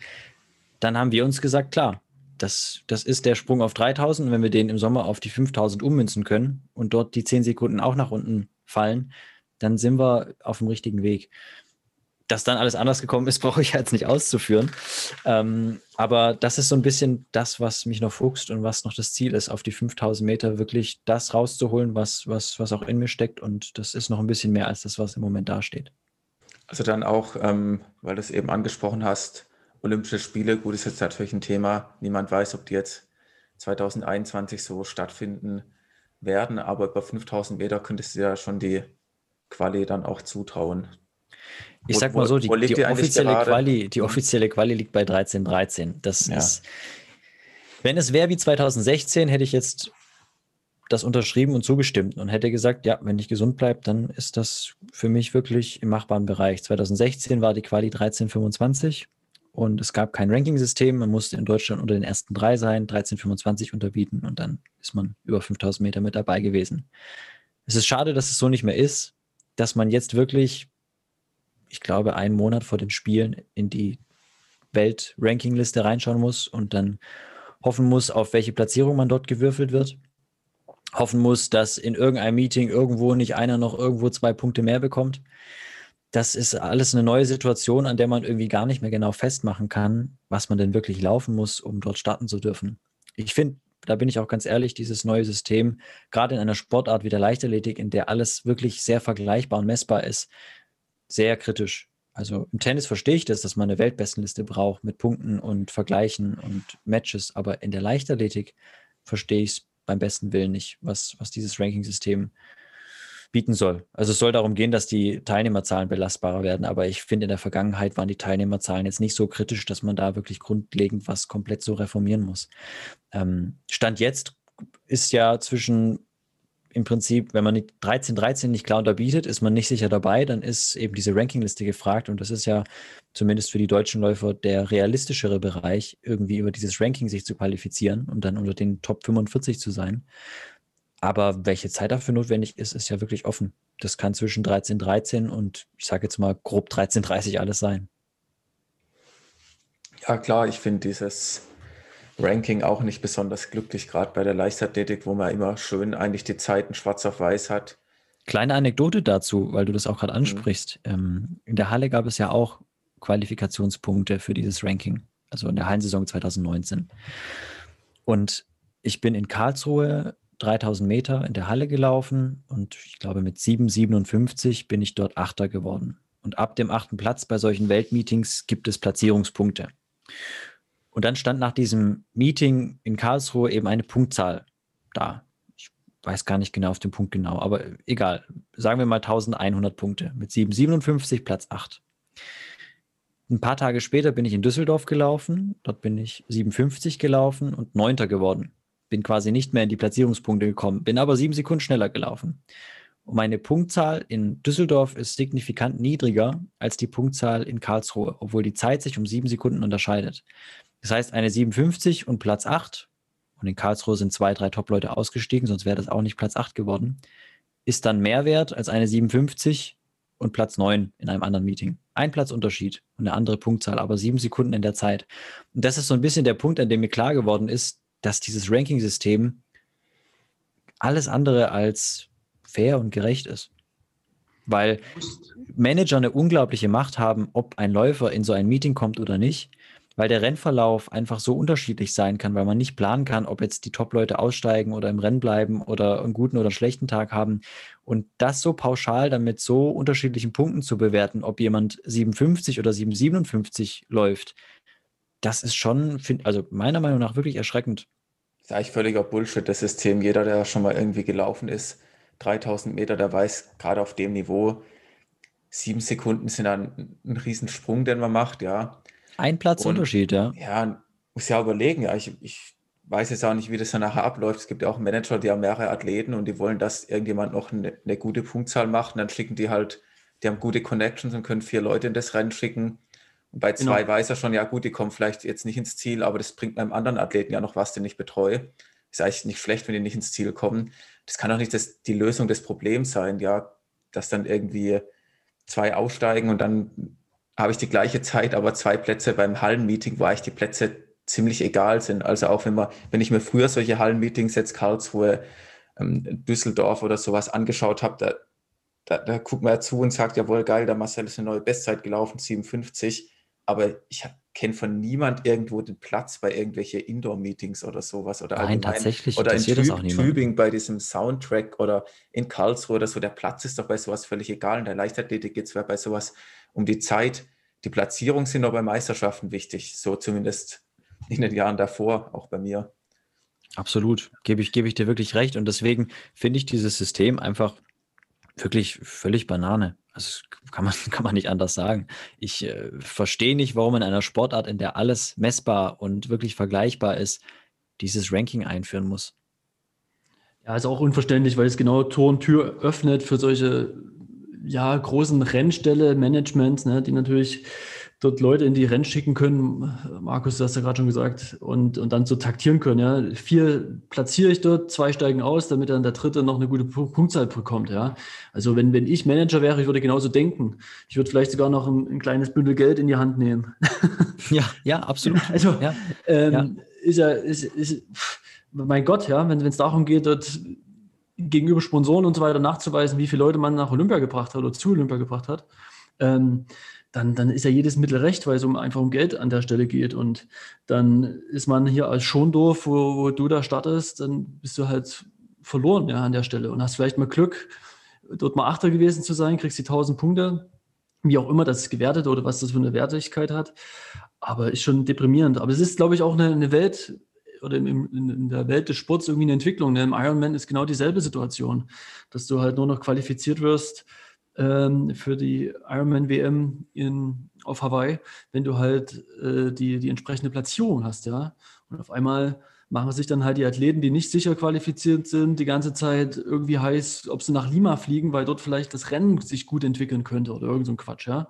dann haben wir uns gesagt, klar, das, das ist der Sprung auf 3000. wenn wir den im Sommer auf die 5000 ummünzen können und dort die 10 Sekunden auch nach unten fallen, dann sind wir auf dem richtigen Weg dass dann alles anders gekommen ist, brauche ich jetzt nicht auszuführen. Ähm, aber das ist so ein bisschen das, was mich noch fuchst und was noch das Ziel ist, auf die 5000 Meter wirklich das rauszuholen, was, was, was auch in mir steckt. Und das ist noch ein bisschen mehr als das, was im Moment dasteht. Also dann auch, ähm, weil du es eben angesprochen hast, Olympische Spiele, gut, ist jetzt natürlich ein Thema. Niemand weiß, ob die jetzt 2021 so stattfinden werden, aber über 5000 Meter könntest du ja schon die Quali dann auch zutrauen. Ich sag mal so, die, die offizielle, Quali, die offizielle Quali liegt bei 13, 13. Das ja. ist, wenn es wäre wie 2016, hätte ich jetzt das unterschrieben und zugestimmt und hätte gesagt, ja, wenn ich gesund bleibe, dann ist das für mich wirklich im machbaren Bereich. 2016 war die Quali 1325 und es gab kein Ranking-System. Man musste in Deutschland unter den ersten drei sein, 1325 unterbieten und dann ist man über 5000 Meter mit dabei gewesen. Es ist schade, dass es so nicht mehr ist, dass man jetzt wirklich ich glaube, einen Monat vor den Spielen in die Welt-Ranking-Liste reinschauen muss und dann hoffen muss, auf welche Platzierung man dort gewürfelt wird. Hoffen muss, dass in irgendeinem Meeting irgendwo nicht einer noch irgendwo zwei Punkte mehr bekommt. Das ist alles eine neue Situation, an der man irgendwie gar nicht mehr genau festmachen kann, was man denn wirklich laufen muss, um dort starten zu dürfen. Ich finde, da bin ich auch ganz ehrlich, dieses neue System, gerade in einer Sportart wie der Leichtathletik, in der alles wirklich sehr vergleichbar und messbar ist, sehr kritisch. Also im Tennis verstehe ich das, dass man eine Weltbestenliste braucht mit Punkten und Vergleichen und Matches, aber in der Leichtathletik verstehe ich es beim besten Willen nicht, was, was dieses Ranking-System bieten soll. Also es soll darum gehen, dass die Teilnehmerzahlen belastbarer werden, aber ich finde, in der Vergangenheit waren die Teilnehmerzahlen jetzt nicht so kritisch, dass man da wirklich grundlegend was komplett so reformieren muss. Ähm, Stand jetzt ist ja zwischen im Prinzip, wenn man die 13, 13 nicht klar unterbietet, ist man nicht sicher dabei, dann ist eben diese Rankingliste gefragt und das ist ja zumindest für die deutschen Läufer der realistischere Bereich, irgendwie über dieses Ranking sich zu qualifizieren und dann unter den Top 45 zu sein. Aber welche Zeit dafür notwendig ist, ist ja wirklich offen. Das kann zwischen 13, 13 und ich sage jetzt mal grob 13, 30 alles sein. Ja, klar, ich finde dieses Ranking auch nicht besonders glücklich, gerade bei der Leichtathletik, wo man immer schön eigentlich die Zeiten schwarz auf weiß hat. Kleine Anekdote dazu, weil du das auch gerade mhm. ansprichst. Mhm. In der Halle gab es ja auch Qualifikationspunkte für dieses Ranking, also in der Hallensaison 2019. Und ich bin in Karlsruhe 3000 Meter in der Halle gelaufen und ich glaube mit 7,57 bin ich dort Achter geworden. Und ab dem achten Platz bei solchen Weltmeetings gibt es Platzierungspunkte. Und dann stand nach diesem Meeting in Karlsruhe eben eine Punktzahl da. Ich weiß gar nicht genau auf den Punkt genau, aber egal. Sagen wir mal 1100 Punkte mit 757 Platz 8. Ein paar Tage später bin ich in Düsseldorf gelaufen. Dort bin ich 57 gelaufen und Neunter geworden. Bin quasi nicht mehr in die Platzierungspunkte gekommen, bin aber sieben Sekunden schneller gelaufen. Und meine Punktzahl in Düsseldorf ist signifikant niedriger als die Punktzahl in Karlsruhe, obwohl die Zeit sich um sieben Sekunden unterscheidet. Das heißt, eine 57 und Platz 8, und in Karlsruhe sind zwei, drei Top-Leute ausgestiegen, sonst wäre das auch nicht Platz 8 geworden, ist dann mehr wert als eine 57 und Platz 9 in einem anderen Meeting. Ein Platzunterschied und eine andere Punktzahl, aber sieben Sekunden in der Zeit. Und das ist so ein bisschen der Punkt, an dem mir klar geworden ist, dass dieses Ranking-System alles andere als fair und gerecht ist. Weil Manager eine unglaubliche Macht haben, ob ein Läufer in so ein Meeting kommt oder nicht weil der Rennverlauf einfach so unterschiedlich sein kann, weil man nicht planen kann, ob jetzt die Top-Leute aussteigen oder im Rennen bleiben oder einen guten oder einen schlechten Tag haben. Und das so pauschal dann mit so unterschiedlichen Punkten zu bewerten, ob jemand 57 oder 757 läuft, das ist schon, also meiner Meinung nach wirklich erschreckend. Das ist eigentlich völliger Bullshit, das System. Jeder, der schon mal irgendwie gelaufen ist, 3000 Meter, der weiß gerade auf dem Niveau, sieben Sekunden sind dann ein Riesensprung, den man macht, ja. Ein Platzunterschied, ja. Ja, muss ja überlegen, ja, ich, ich weiß jetzt auch nicht, wie das dann nachher abläuft. Es gibt ja auch Manager, die haben mehrere Athleten und die wollen, dass irgendjemand noch eine, eine gute Punktzahl macht. Und dann schicken die halt, die haben gute Connections und können vier Leute in das Rennen schicken. Und bei zwei genau. weiß er schon, ja gut, die kommen vielleicht jetzt nicht ins Ziel, aber das bringt meinem anderen Athleten ja noch was, den ich betreue. Ist eigentlich nicht schlecht, wenn die nicht ins Ziel kommen. Das kann auch nicht das, die Lösung des Problems sein, ja, dass dann irgendwie zwei aussteigen und dann habe ich die gleiche Zeit, aber zwei Plätze beim Hallenmeeting, wo eigentlich die Plätze ziemlich egal sind. Also auch wenn man, wenn ich mir früher solche Hallenmeetings jetzt Karlsruhe, ähm, Düsseldorf oder sowas angeschaut habe, da, da, da guckt man ja zu und sagt, jawohl, geil, der Marcel ist eine neue Bestzeit gelaufen, 57. Aber ich kenne von niemand irgendwo den Platz bei irgendwelche Indoor-Meetings oder sowas. Oder Nein, tatsächlich oder in Tüb Tübingen bei diesem Soundtrack oder in Karlsruhe oder so. Der Platz ist doch bei sowas völlig egal. In der Leichtathletik geht es bei sowas um die Zeit. Die Platzierung sind doch bei Meisterschaften wichtig. So zumindest in den Jahren davor, auch bei mir. Absolut, gebe ich, gebe ich dir wirklich recht. Und deswegen finde ich dieses System einfach wirklich völlig Banane. Also kann man, kann man nicht anders sagen. Ich äh, verstehe nicht, warum in einer Sportart, in der alles messbar und wirklich vergleichbar ist, dieses Ranking einführen muss. Ja, ist auch unverständlich, weil es genau Tor und Tür öffnet für solche ja, großen Rennställe, Managements, ne, die natürlich dort Leute in die Rennen schicken können, Markus, du hast ja gerade schon gesagt, und, und dann so taktieren können. Ja. Vier platziere ich dort, zwei steigen aus, damit dann der dritte noch eine gute Punktzahl bekommt. Ja. Also wenn, wenn ich Manager wäre, ich würde genauso denken. Ich würde vielleicht sogar noch ein, ein kleines Bündel Geld in die Hand nehmen. ja, ja, absolut. Also ja. Ähm, ja. ist ja, ist, ist, mein Gott, ja, wenn es darum geht, dort gegenüber Sponsoren und so weiter nachzuweisen, wie viele Leute man nach Olympia gebracht hat oder zu Olympia gebracht hat. Ähm, dann, dann ist ja jedes Mittel recht, weil es um einfach um Geld an der Stelle geht. Und dann ist man hier als Schondorf, wo, wo du da startest, dann bist du halt verloren ja, an der Stelle und hast vielleicht mal Glück, dort mal Achter gewesen zu sein, kriegst die 1000 Punkte, wie auch immer das ist gewertet oder was das für eine Wertigkeit hat. Aber ist schon deprimierend. Aber es ist, glaube ich, auch eine, eine Welt, oder in, in, der Welt des Sports irgendwie eine Entwicklung. Ne? Im Ironman ist genau dieselbe Situation, dass du halt nur noch qualifiziert wirst ähm, für die Ironman WM in, auf Hawaii, wenn du halt äh, die, die entsprechende Platzierung hast, ja. Und auf einmal machen sich dann halt die Athleten, die nicht sicher qualifiziert sind, die ganze Zeit irgendwie heiß, ob sie nach Lima fliegen, weil dort vielleicht das Rennen sich gut entwickeln könnte oder irgend so ein Quatsch, ja.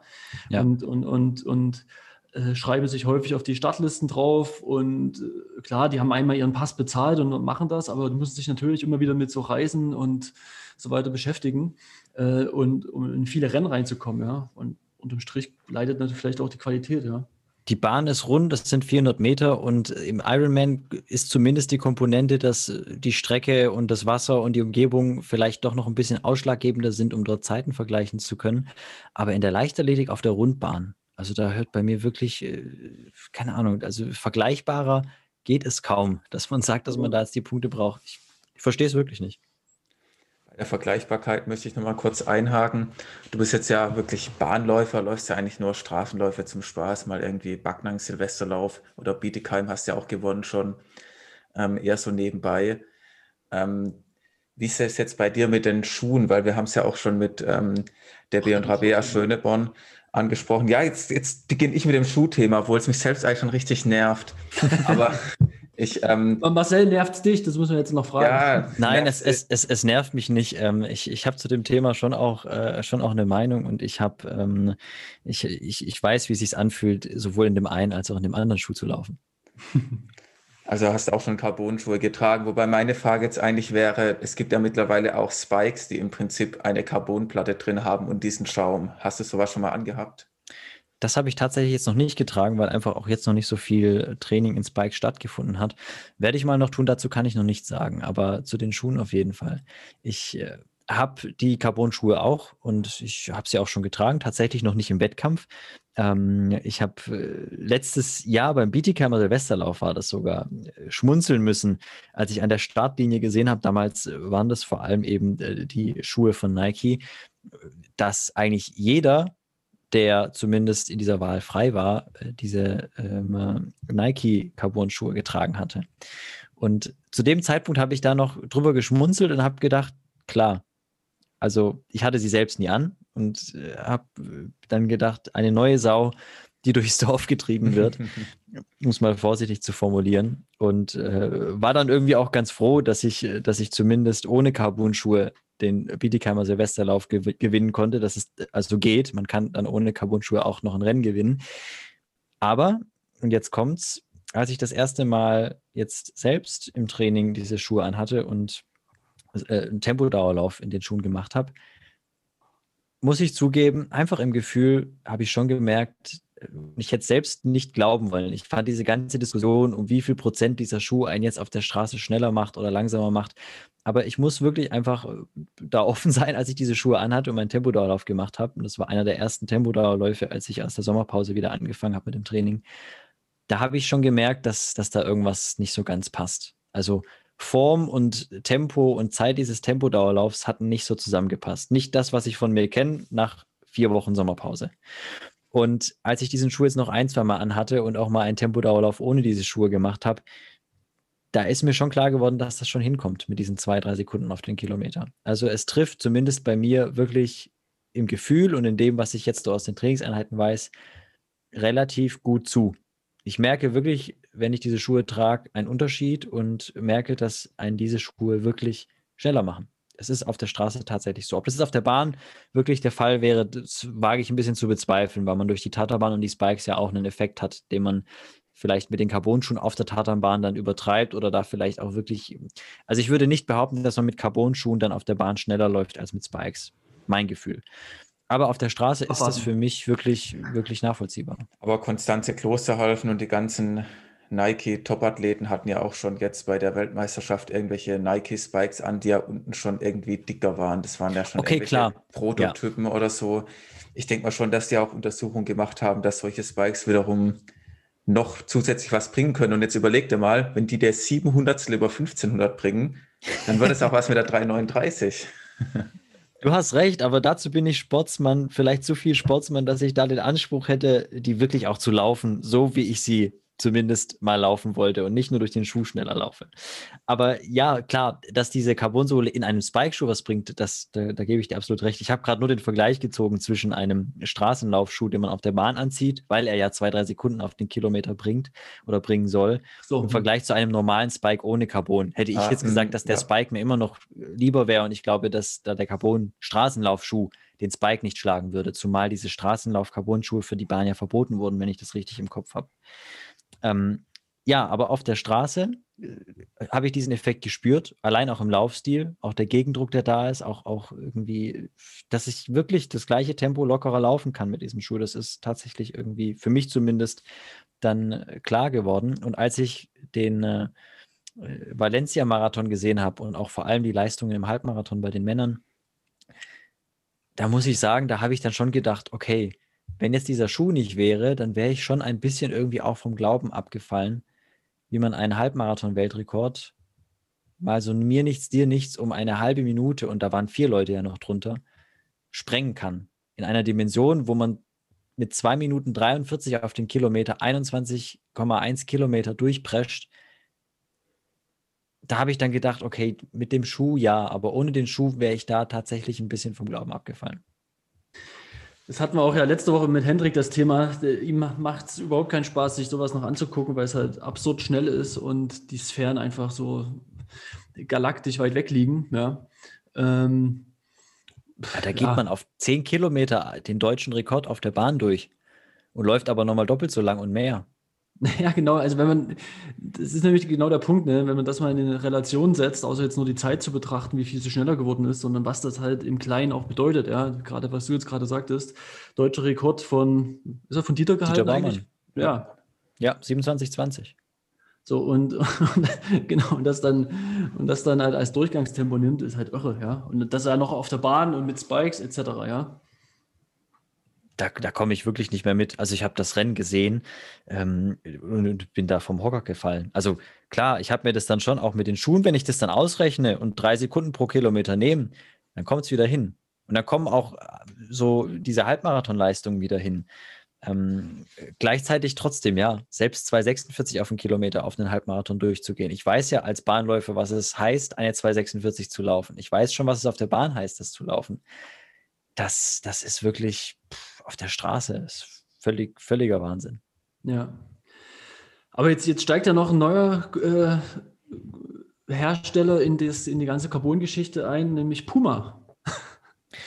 ja. Und, und, und, und äh, schreiben sich häufig auf die Startlisten drauf und äh, klar, die haben einmal ihren Pass bezahlt und machen das, aber du musst dich natürlich immer wieder mit so Reisen und so weiter beschäftigen äh, und um in viele Rennen reinzukommen, ja. Und unterm Strich leidet natürlich vielleicht auch die Qualität, ja. Die Bahn ist rund, das sind 400 Meter und im Ironman ist zumindest die Komponente, dass die Strecke und das Wasser und die Umgebung vielleicht doch noch ein bisschen ausschlaggebender sind, um dort Zeiten vergleichen zu können. Aber in der Leichtathletik auf der Rundbahn, also da hört bei mir wirklich, äh, keine Ahnung, also vergleichbarer geht es kaum, dass man sagt, dass man da jetzt die Punkte braucht. Ich, ich verstehe es wirklich nicht der Vergleichbarkeit möchte ich nochmal kurz einhaken. Du bist jetzt ja wirklich Bahnläufer, läufst ja eigentlich nur Straßenläufe zum Spaß, mal irgendwie Backnang, Silvesterlauf oder Bietigheim hast ja auch gewonnen schon, ähm, eher so nebenbei. Ähm, wie ist es jetzt bei dir mit den Schuhen? Weil wir haben es ja auch schon mit ähm, der B und Rabea Schöneborn angesprochen. Ja, jetzt, jetzt beginne ich mit dem Schuhthema, obwohl es mich selbst eigentlich schon richtig nervt. Aber ich, ähm, Marcel, nervt es dich? Das muss man jetzt noch fragen. Ja, Nein, es, es, es, es nervt mich nicht. Ähm, ich ich habe zu dem Thema schon auch, äh, schon auch eine Meinung und ich habe, ähm, ich, ich, ich weiß, wie es sich anfühlt, sowohl in dem einen als auch in dem anderen Schuh zu laufen. Also hast du auch schon Carbon-Schuhe getragen, wobei meine Frage jetzt eigentlich wäre, es gibt ja mittlerweile auch Spikes, die im Prinzip eine Carbonplatte drin haben und diesen Schaum. Hast du sowas schon mal angehabt? Das habe ich tatsächlich jetzt noch nicht getragen, weil einfach auch jetzt noch nicht so viel Training in Spike stattgefunden hat. Werde ich mal noch tun, dazu kann ich noch nichts sagen, aber zu den Schuhen auf jeden Fall. Ich äh, habe die Carbon-Schuhe auch und ich habe sie auch schon getragen, tatsächlich noch nicht im Wettkampf. Ähm, ich habe äh, letztes Jahr beim Bietigheimer Silvesterlauf war das sogar äh, schmunzeln müssen, als ich an der Startlinie gesehen habe. Damals waren das vor allem eben äh, die Schuhe von Nike, dass eigentlich jeder der zumindest in dieser Wahl frei war, äh, diese ähm, Nike Carbon-Schuhe getragen hatte. Und zu dem Zeitpunkt habe ich da noch drüber geschmunzelt und habe gedacht, klar, Also ich hatte sie selbst nie an und äh, habe dann gedacht, eine neue Sau, die durchs Dorf getrieben wird, muss mal vorsichtig zu formulieren. Und äh, war dann irgendwie auch ganz froh, dass ich, dass ich zumindest ohne Carbon-Schuhe den Bietigheimer Silvesterlauf gew gewinnen konnte, dass es also geht. Man kann dann ohne Carbon-Schuhe auch noch ein Rennen gewinnen. Aber, und jetzt kommt's, als ich das erste Mal jetzt selbst im Training diese Schuhe anhatte und äh, einen Tempodauerlauf in den Schuhen gemacht habe, muss ich zugeben, einfach im Gefühl habe ich schon gemerkt, ich hätte selbst nicht glauben wollen. Ich fand diese ganze Diskussion, um wie viel Prozent dieser Schuh einen jetzt auf der Straße schneller macht oder langsamer macht. Aber ich muss wirklich einfach äh, da offen sein, als ich diese Schuhe anhatte und meinen Tempodauerlauf gemacht habe. Und das war einer der ersten Tempodauerläufe, als ich aus der Sommerpause wieder angefangen habe mit dem Training. Da habe ich schon gemerkt, dass, dass da irgendwas nicht so ganz passt. Also Form und Tempo und Zeit dieses Tempodauerlaufs hatten nicht so zusammengepasst. Nicht das, was ich von mir kenne nach vier Wochen Sommerpause. Und als ich diesen Schuh jetzt noch ein, zwei Mal anhatte und auch mal einen Tempodauerlauf ohne diese Schuhe gemacht habe, da ist mir schon klar geworden, dass das schon hinkommt mit diesen zwei, drei Sekunden auf den Kilometer. Also es trifft zumindest bei mir wirklich im Gefühl und in dem, was ich jetzt so aus den Trainingseinheiten weiß, relativ gut zu. Ich merke wirklich, wenn ich diese Schuhe trage, einen Unterschied und merke, dass einen diese Schuhe wirklich schneller machen es ist auf der Straße tatsächlich so. Ob das auf der Bahn wirklich der Fall wäre, das wage ich ein bisschen zu bezweifeln, weil man durch die Tatarbahn und die Spikes ja auch einen Effekt hat, den man vielleicht mit den Carbonschuhen auf der Tatanbahn dann übertreibt oder da vielleicht auch wirklich. Also ich würde nicht behaupten, dass man mit Carbonschuhen dann auf der Bahn schneller läuft als mit Spikes. Mein Gefühl. Aber auf der Straße ist das für mich wirklich, wirklich nachvollziehbar. Aber Konstanze Klosterhalfen und die ganzen Nike-Top-Athleten hatten ja auch schon jetzt bei der Weltmeisterschaft irgendwelche Nike-Spikes an, die ja unten schon irgendwie dicker waren. Das waren ja schon okay, klar. Prototypen ja. oder so. Ich denke mal schon, dass die auch Untersuchungen gemacht haben, dass solche Spikes wiederum noch zusätzlich was bringen können. Und jetzt überleg dir mal, wenn die der 700 über 1500 bringen, dann wird es auch was mit der 339. Du hast recht, aber dazu bin ich Sportsmann, vielleicht zu viel Sportsmann, dass ich da den Anspruch hätte, die wirklich auch zu laufen, so wie ich sie zumindest mal laufen wollte und nicht nur durch den Schuh schneller laufe. Aber ja, klar, dass diese Carbonsohle in einem Spike-Schuh was bringt, das, da, da gebe ich dir absolut recht. Ich habe gerade nur den Vergleich gezogen zwischen einem Straßenlaufschuh, den man auf der Bahn anzieht, weil er ja zwei, drei Sekunden auf den Kilometer bringt oder bringen soll, so. im Vergleich zu einem normalen Spike ohne Carbon. Hätte ich ah, jetzt gesagt, dass der ja. Spike mir immer noch lieber wäre und ich glaube, dass da der Carbon-Straßenlaufschuh den Spike nicht schlagen würde, zumal diese Straßenlauf-Carbon-Schuhe für die Bahn ja verboten wurden, wenn ich das richtig im Kopf habe. Ähm, ja, aber auf der Straße äh, habe ich diesen Effekt gespürt, allein auch im Laufstil, auch der Gegendruck, der da ist, auch, auch irgendwie, dass ich wirklich das gleiche Tempo lockerer laufen kann mit diesem Schuh. Das ist tatsächlich irgendwie für mich zumindest dann äh, klar geworden. Und als ich den äh, Valencia-Marathon gesehen habe und auch vor allem die Leistungen im Halbmarathon bei den Männern, da muss ich sagen, da habe ich dann schon gedacht, okay, wenn jetzt dieser Schuh nicht wäre, dann wäre ich schon ein bisschen irgendwie auch vom Glauben abgefallen, wie man einen Halbmarathon-Weltrekord mal so mir nichts, dir nichts um eine halbe Minute, und da waren vier Leute ja noch drunter, sprengen kann. In einer Dimension, wo man mit zwei Minuten 43 auf den Kilometer 21,1 Kilometer durchprescht. Da habe ich dann gedacht, okay, mit dem Schuh ja, aber ohne den Schuh wäre ich da tatsächlich ein bisschen vom Glauben abgefallen. Das hatten wir auch ja letzte Woche mit Hendrik das Thema. Ihm macht es überhaupt keinen Spaß, sich sowas noch anzugucken, weil es halt absurd schnell ist und die Sphären einfach so galaktisch weit weg liegen. Ja. Ähm, ja, da geht ja. man auf 10 Kilometer den deutschen Rekord auf der Bahn durch und läuft aber nochmal doppelt so lang und mehr. Ja, genau. Also wenn man, das ist nämlich genau der Punkt, ne? wenn man das mal in eine Relation setzt, außer jetzt nur die Zeit zu betrachten, wie viel sie schneller geworden ist, sondern was das halt im Kleinen auch bedeutet. Ja, gerade was du jetzt gerade sagtest, deutscher Rekord von, ist er von Dieter gehalten Dieter eigentlich? Ja. Ja, 27,20. So und, und, genau und das dann und das dann halt als Durchgangstempo nimmt, ist halt irre, ja. Und das er noch auf der Bahn und mit Spikes etc. Ja da, da komme ich wirklich nicht mehr mit. Also ich habe das Rennen gesehen ähm, und bin da vom Hocker gefallen. Also klar, ich habe mir das dann schon auch mit den Schuhen, wenn ich das dann ausrechne und drei Sekunden pro Kilometer nehme, dann kommt es wieder hin. Und dann kommen auch äh, so diese Halbmarathonleistungen wieder hin. Ähm, gleichzeitig trotzdem, ja, selbst 2,46 auf einen Kilometer auf einen Halbmarathon durchzugehen. Ich weiß ja als Bahnläufer, was es heißt, eine 2,46 zu laufen. Ich weiß schon, was es auf der Bahn heißt, das zu laufen. Das, das ist wirklich pff, auf der Straße, ist völlig, völliger Wahnsinn. Ja. Aber jetzt, jetzt steigt ja noch ein neuer äh, Hersteller in, das, in die ganze Carbon-Geschichte ein, nämlich Puma.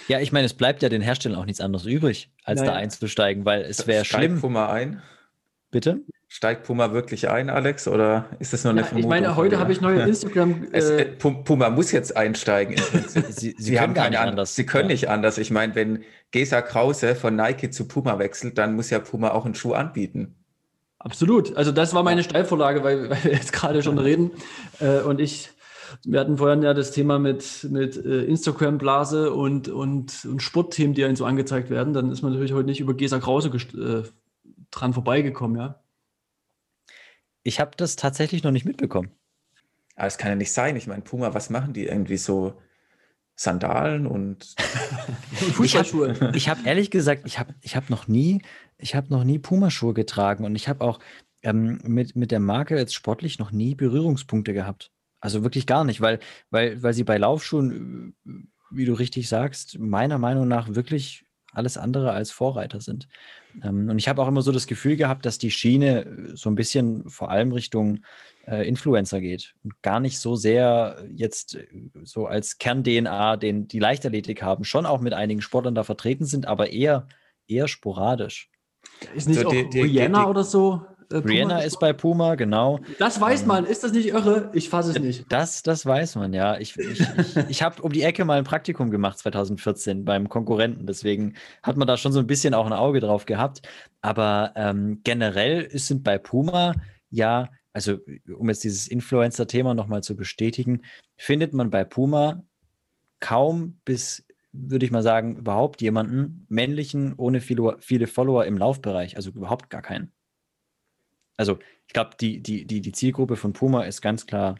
Ja, ich meine, es bleibt ja den Herstellern auch nichts anderes übrig, als naja. da einzusteigen, weil es wäre schlimm. Puma ein? Bitte? Steigt Puma wirklich ein, Alex, oder ist das nur eine ja, Vermutung? Ich meine, heute habe ich neue Instagram. Es, äh, Puma muss jetzt einsteigen. sie, sie, sie können gar nicht anders. Sie können ja. nicht anders. Ich meine, wenn Gesa Krause von Nike zu Puma wechselt, dann muss ja Puma auch einen Schuh anbieten. Absolut. Also das war meine Steilvorlage, weil, weil wir jetzt gerade schon reden. Äh, und ich wir hatten vorhin ja das Thema mit, mit äh, Instagram-Blase und, und, und Sportthemen, die einem so angezeigt werden. Dann ist man natürlich heute nicht über Gesa Krause äh, dran vorbeigekommen, ja. Ich habe das tatsächlich noch nicht mitbekommen. Aber es kann ja nicht sein. Ich meine, Puma, was machen die irgendwie so? Sandalen und Fußballschuhe. Ich habe hab ehrlich gesagt, ich habe ich hab noch nie, ich habe noch nie Pumaschuhe getragen und ich habe auch ähm, mit, mit der Marke jetzt sportlich noch nie Berührungspunkte gehabt. Also wirklich gar nicht, weil, weil, weil sie bei Laufschuhen, äh, wie du richtig sagst, meiner Meinung nach wirklich alles andere als Vorreiter sind. Ähm, und ich habe auch immer so das Gefühl gehabt, dass die Schiene äh, so ein bisschen vor allem Richtung äh, Influencer geht und gar nicht so sehr jetzt äh, so als Kern-DNA, den die Leichtathletik haben, schon auch mit einigen Sportlern da vertreten sind, aber eher, eher sporadisch. Ist nicht so auch die, die, Rihanna die, oder so äh, Rihanna ist bei Puma, genau. Das weiß ähm, man. Ist das nicht irre? Ich fasse es nicht. Das, das weiß man, ja. Ich, ich, ich, ich habe um die Ecke mal ein Praktikum gemacht 2014 beim Konkurrenten. Deswegen hat man da schon so ein bisschen auch ein Auge drauf gehabt. Aber ähm, generell sind bei Puma ja, also um jetzt dieses Influencer-Thema nochmal zu bestätigen, findet man bei Puma kaum bis würde ich mal sagen, überhaupt jemanden, männlichen, ohne viele, viele Follower im Laufbereich, also überhaupt gar keinen also ich glaube, die, die, die, die Zielgruppe von Puma ist ganz klar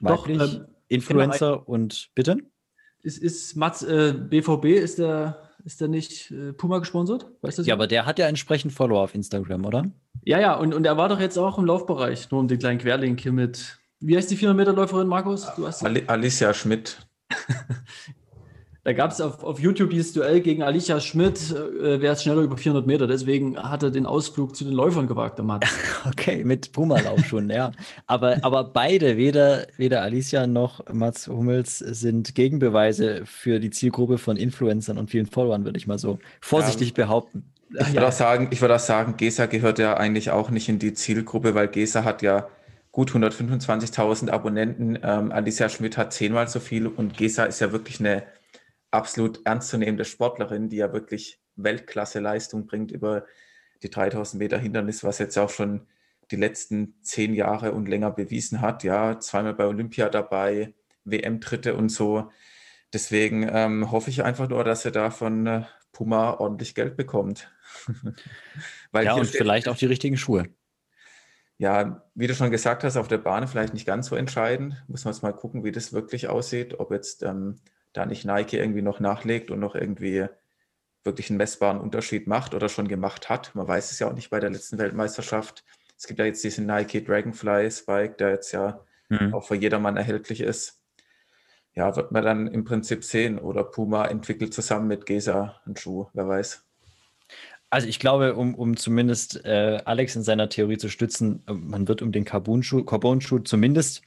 weiblich, Doch, ähm, Influencer genau. und bitte? Ist, ist Mats, äh, BVB, ist der, ist der nicht äh, Puma gesponsert? Weißt du ja, aber der hat ja entsprechend Follower auf Instagram, oder? Ja, ja, und, und er war doch jetzt auch im Laufbereich, nur um den kleinen Querlink hier mit. Wie heißt die 400-Meter-Läuferin, Markus? Du hast Alicia Schmidt. Da gab es auf, auf YouTube dieses Duell gegen Alicia Schmidt, äh, wer ist schneller über 400 Meter. Deswegen hat er den Ausflug zu den Läufern gewagt, der Mann. Okay, mit Puma-Laufschuhen, ja. Aber, aber beide, weder, weder Alicia noch Mats Hummels, sind Gegenbeweise für die Zielgruppe von Influencern und vielen Followern, würde ich mal so vorsichtig ja. behaupten. Ich würde auch sagen, ich würde auch sagen, Gesa gehört ja eigentlich auch nicht in die Zielgruppe, weil Gesa hat ja gut 125.000 Abonnenten. Ähm, Alicia Schmidt hat zehnmal so viel und Gesa ist ja wirklich eine absolut ernstzunehmende Sportlerin, die ja wirklich Weltklasse-Leistung bringt über die 3000 Meter Hindernis, was jetzt auch schon die letzten zehn Jahre und länger bewiesen hat. Ja, zweimal bei Olympia dabei, WM-Dritte und so. Deswegen ähm, hoffe ich einfach nur, dass er da von äh, Puma ordentlich Geld bekommt. ja, und vielleicht auch die richtigen Schuhe. Ja, wie du schon gesagt hast, auf der Bahn vielleicht nicht ganz so entscheidend. Muss man jetzt mal gucken, wie das wirklich aussieht. Ob jetzt ähm, da nicht Nike irgendwie noch nachlegt und noch irgendwie wirklich einen messbaren Unterschied macht oder schon gemacht hat. Man weiß es ja auch nicht bei der letzten Weltmeisterschaft. Es gibt ja jetzt diesen Nike Dragonfly Spike, der jetzt ja mhm. auch für jedermann erhältlich ist. Ja, wird man dann im Prinzip sehen. Oder Puma entwickelt zusammen mit Gesa einen Schuh, wer weiß. Also ich glaube, um, um zumindest äh, Alex in seiner Theorie zu stützen, man wird um den Carbon-Schuh Carbon zumindest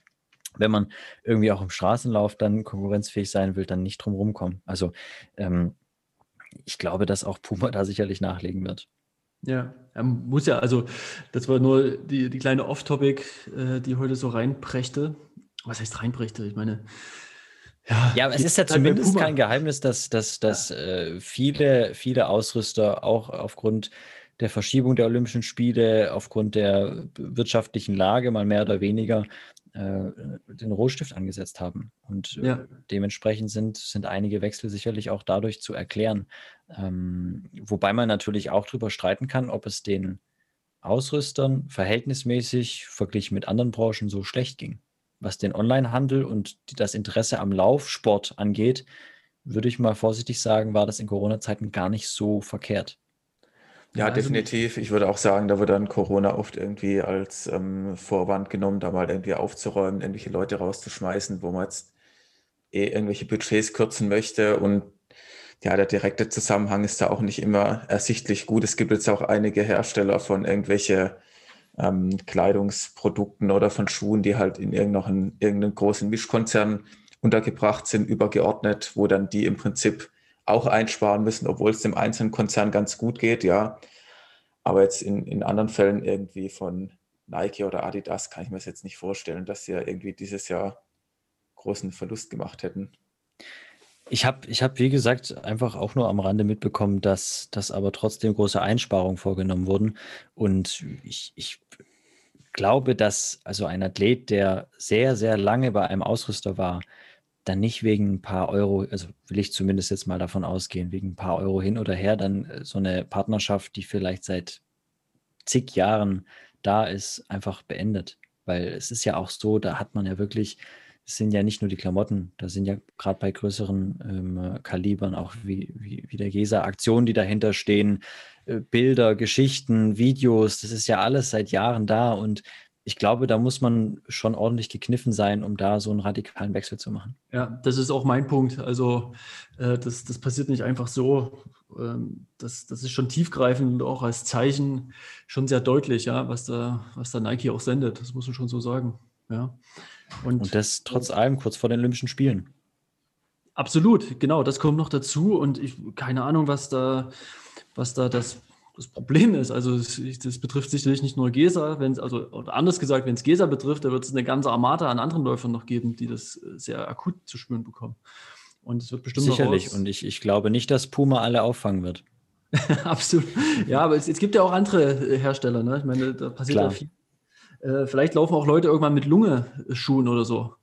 wenn man irgendwie auch im Straßenlauf dann konkurrenzfähig sein will, dann nicht drum rumkommen. Also ähm, ich glaube, dass auch Puma da sicherlich nachlegen wird. Ja, er muss ja, also das war nur die, die kleine Off-Topic, äh, die heute so reinbrächte. Was heißt reinbrächte? Ich meine, ja, ja, aber es ist ja zumindest kein Geheimnis, dass, dass, dass ja. äh, viele, viele Ausrüster auch aufgrund der Verschiebung der Olympischen Spiele, aufgrund der wirtschaftlichen Lage mal mehr oder weniger den Rohstift angesetzt haben. Und äh, ja. dementsprechend sind, sind einige Wechsel sicherlich auch dadurch zu erklären. Ähm, wobei man natürlich auch darüber streiten kann, ob es den Ausrüstern verhältnismäßig verglichen mit anderen Branchen so schlecht ging. Was den Onlinehandel und das Interesse am Laufsport angeht, würde ich mal vorsichtig sagen, war das in Corona-Zeiten gar nicht so verkehrt. Ja, also- definitiv. Ich würde auch sagen, da wird dann Corona oft irgendwie als ähm, Vorwand genommen, da mal irgendwie aufzuräumen, irgendwelche Leute rauszuschmeißen, wo man jetzt eh irgendwelche Budgets kürzen möchte. Und ja, der direkte Zusammenhang ist da auch nicht immer ersichtlich gut. Es gibt jetzt auch einige Hersteller von irgendwelche ähm, Kleidungsprodukten oder von Schuhen, die halt in irgendeinem, irgendeinem großen Mischkonzern untergebracht sind, übergeordnet, wo dann die im Prinzip auch einsparen müssen, obwohl es dem einzelnen Konzern ganz gut geht, ja. Aber jetzt in, in anderen Fällen irgendwie von Nike oder Adidas kann ich mir das jetzt nicht vorstellen, dass sie ja irgendwie dieses Jahr großen Verlust gemacht hätten. Ich habe, ich hab, wie gesagt, einfach auch nur am Rande mitbekommen, dass, dass aber trotzdem große Einsparungen vorgenommen wurden. Und ich, ich glaube, dass also ein Athlet, der sehr, sehr lange bei einem Ausrüster war, dann nicht wegen ein paar Euro, also will ich zumindest jetzt mal davon ausgehen, wegen ein paar Euro hin oder her, dann äh, so eine Partnerschaft, die vielleicht seit zig Jahren da ist, einfach beendet. Weil es ist ja auch so, da hat man ja wirklich, es sind ja nicht nur die Klamotten, da sind ja gerade bei größeren ähm, Kalibern auch wie, wie, wie der Gesa Aktionen, die dahinter stehen, äh, Bilder, Geschichten, Videos, das ist ja alles seit Jahren da und ich glaube, da muss man schon ordentlich gekniffen sein, um da so einen radikalen Wechsel zu machen. Ja, das ist auch mein Punkt. Also äh, das, das passiert nicht einfach so. Ähm, das, das ist schon tiefgreifend und auch als Zeichen schon sehr deutlich, ja, was da, was da Nike auch sendet. Das muss man schon so sagen. Ja. Und, und das trotz allem kurz vor den Olympischen Spielen. Absolut, genau, das kommt noch dazu und ich keine Ahnung, was da, was da das das Problem ist, also das, das betrifft sicherlich nicht nur Gesa, wenn es, also oder anders gesagt, wenn es Gesa betrifft, da wird es eine ganze Armada an anderen Läufern noch geben, die das äh, sehr akut zu spüren bekommen. Und es wird bestimmt sicherlich. Und ich, ich glaube nicht, dass Puma alle auffangen wird. Absolut. Ja, aber es, es, gibt ja auch andere äh, Hersteller. Ne? Ich meine, da passiert Klar. ja viel. Äh, vielleicht laufen auch Leute irgendwann mit Lunge-Schuhen oder so.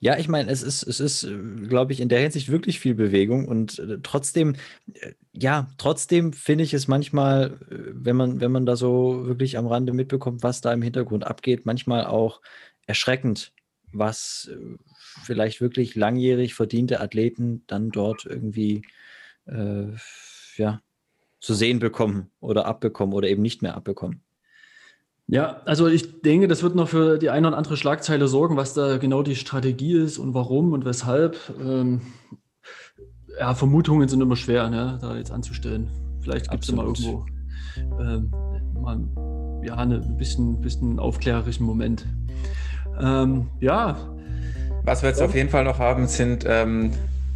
Ja, ich meine, es ist, es ist, glaube ich, in der Hinsicht wirklich viel Bewegung und äh, trotzdem, äh, ja, trotzdem finde ich es manchmal, äh, wenn man, wenn man da so wirklich am Rande mitbekommt, was da im Hintergrund abgeht, manchmal auch erschreckend, was vielleicht wirklich langjährig verdiente Athleten dann dort irgendwie, äh, ja, zu sehen bekommen oder abbekommen oder eben nicht mehr abbekommen. Ja, also ich denke, das wird noch für die eine oder andere Schlagzeile sorgen, was da genau die Strategie ist und warum und weshalb. Ähm, ja, Vermutungen sind immer schwer, ne, da jetzt anzustellen. Vielleicht gibt es mal irgendwo ähm, mal, ja, eine, ein bisschen, bisschen aufklärerischen Moment. Ähm, ja. Was wir jetzt auf jeden Fall noch haben, sind ein ähm,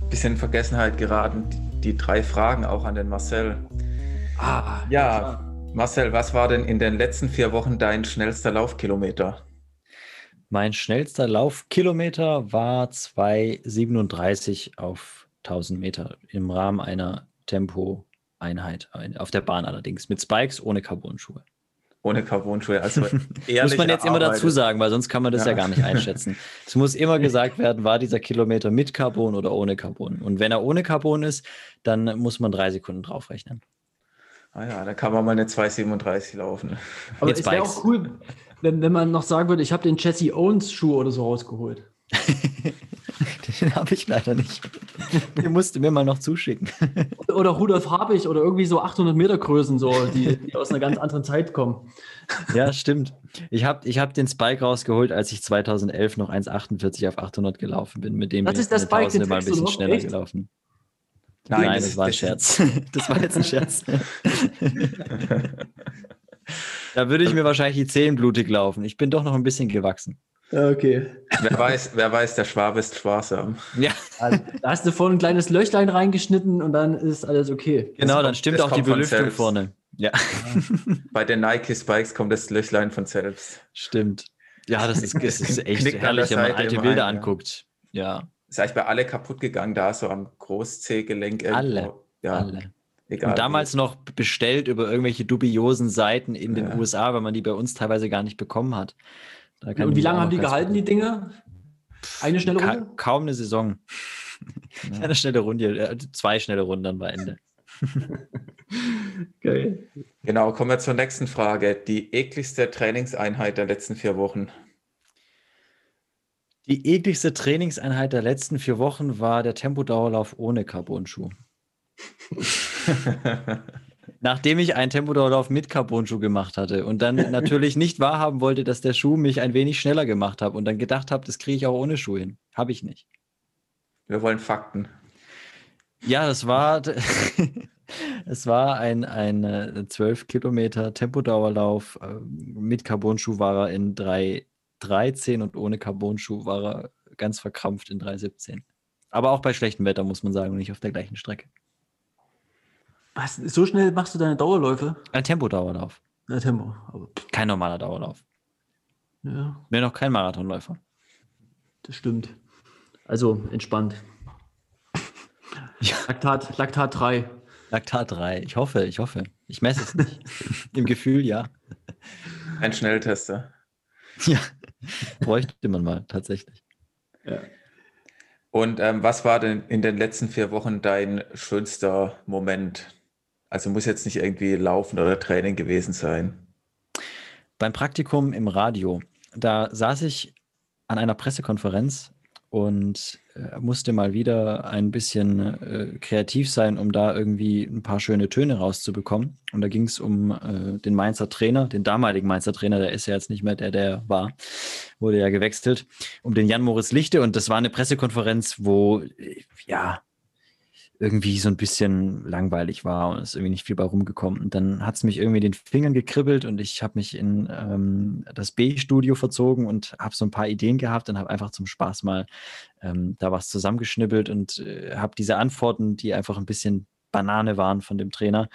bisschen in Vergessenheit geraten, die, die, drei Fragen auch an den Marcel. Ah, ja. Marcel, was war denn in den letzten vier Wochen dein schnellster Laufkilometer? Mein schnellster Laufkilometer war 2,37 auf 1000 Meter im Rahmen einer Tempo-Einheit. Auf der Bahn allerdings, mit Spikes ohne Carbon-Schuhe. Ohne Carbon-Schuhe, also Muss man jetzt immer dazu sagen, weil sonst kann man das ja, ja gar nicht einschätzen. es muss immer gesagt werden, war dieser Kilometer mit Carbon oder ohne Carbon. Und wenn er ohne Carbon ist, dann muss man drei Sekunden draufrechnen. Ah ja, da kann man mal eine 2,37 laufen. Aber Jetzt es wäre auch cool, wenn, wenn man noch sagen würde, ich habe den Jesse Owens Schuh oder so rausgeholt. den habe ich leider nicht. Den musste mir mal noch zuschicken. Oder Rudolf Habig oder irgendwie so 800 Meter Größen, so, die, die aus einer ganz anderen Zeit kommen. Ja, stimmt. Ich habe ich hab den Spike rausgeholt, als ich 2011 noch 1,48 auf 800 gelaufen bin. Mit dem das bin ist der Spike, den mal ein bisschen schneller Echt? gelaufen. Nein, Nein das, das war ein Scherz. Das war jetzt ein Scherz. da würde ich mir wahrscheinlich die Zehen blutig laufen. Ich bin doch noch ein bisschen gewachsen. Okay. Wer weiß, wer weiß, der Schwabe ist sparsam. Ja. Also, da hast du vorhin ein kleines Löchlein reingeschnitten und dann ist alles okay. Genau, kommt, dann stimmt auch die Belüftung vorne. Ja. Bei den Nike Spikes kommt das Löchlein von selbst. Stimmt. Ja, das ist, das ist echt herrlich, wenn man alte Bilder ein, anguckt. Ja ist eigentlich bei alle kaputt gegangen, da so am Großzehgelenk. Alle. Ja, alle. Egal. Und damals wie. noch bestellt über irgendwelche dubiosen Seiten in den ja. USA, weil man die bei uns teilweise gar nicht bekommen hat. Und wie lange haben die gehalten, die Dinge? Eine schnelle Runde? Ka kaum eine Saison. Ja. Eine schnelle Runde, äh, zwei schnelle Runden, dann war Ende. Geil. Genau, kommen wir zur nächsten Frage. Die ekligste Trainingseinheit der letzten vier Wochen. Die ekligste Trainingseinheit der letzten vier Wochen war der Tempodauerlauf ohne Carbon-Schuh. Nachdem ich einen Tempodauerlauf mit Carbon-Schuh gemacht hatte und dann natürlich nicht wahrhaben wollte, dass der Schuh mich ein wenig schneller gemacht hat und dann gedacht habe, das kriege ich auch ohne Schuh hin. Habe ich nicht. Wir wollen Fakten. Ja, das war, es war ein, ein 12 Kilometer Tempodauerlauf. Äh, mit Carbon-Schuh war er in 3,13 und ohne Carbon-Schuh war er ganz verkrampft in 3,17. Aber auch bei schlechtem Wetter, muss man sagen, nicht auf der gleichen Strecke. Was, so schnell machst du deine Dauerläufe? Ein Tempodauerlauf. Ja, Tempo. Aber, Kein normaler Dauerlauf. ja, Bin noch kein Marathonläufer. das stimmt. Also entspannt. Ja. Laktat, Laktat 3. Laktat 3. Ich hoffe, ich hoffe. Ich messe es nicht. Im Gefühl, ja. Ein Schnelltester. Ja. Bräuchte man mal, tatsächlich. Ja. Und ähm, was war denn in den letzten vier Wochen dein schönster Moment? Also muss jetzt nicht irgendwie Laufen oder Training gewesen sein. Beim Praktikum im Radio, da saß ich an einer Pressekonferenz und äh, musste mal wieder ein bisschen äh, kreativ sein, um da irgendwie ein paar schöne Töne rauszubekommen. Und da ging es um äh, den Mainzer Trainer, den damaligen Mainzer Trainer, der ist ja jetzt nicht mehr der, der war, wurde ja gewechselt, um den Jan Moritz Lichte. Und das war eine Pressekonferenz, wo äh, ja irgendwie so ein bisschen langweilig war und ist irgendwie nicht viel bei rumgekommen. Und dann hat es mich irgendwie den Fingern gekribbelt und ich habe mich in ähm, das B-Studio verzogen und habe so ein paar Ideen gehabt und habe einfach zum Spaß mal ähm, da was zusammengeschnibbelt und äh, habe diese Antworten, die einfach ein bisschen Banane waren von dem Trainer,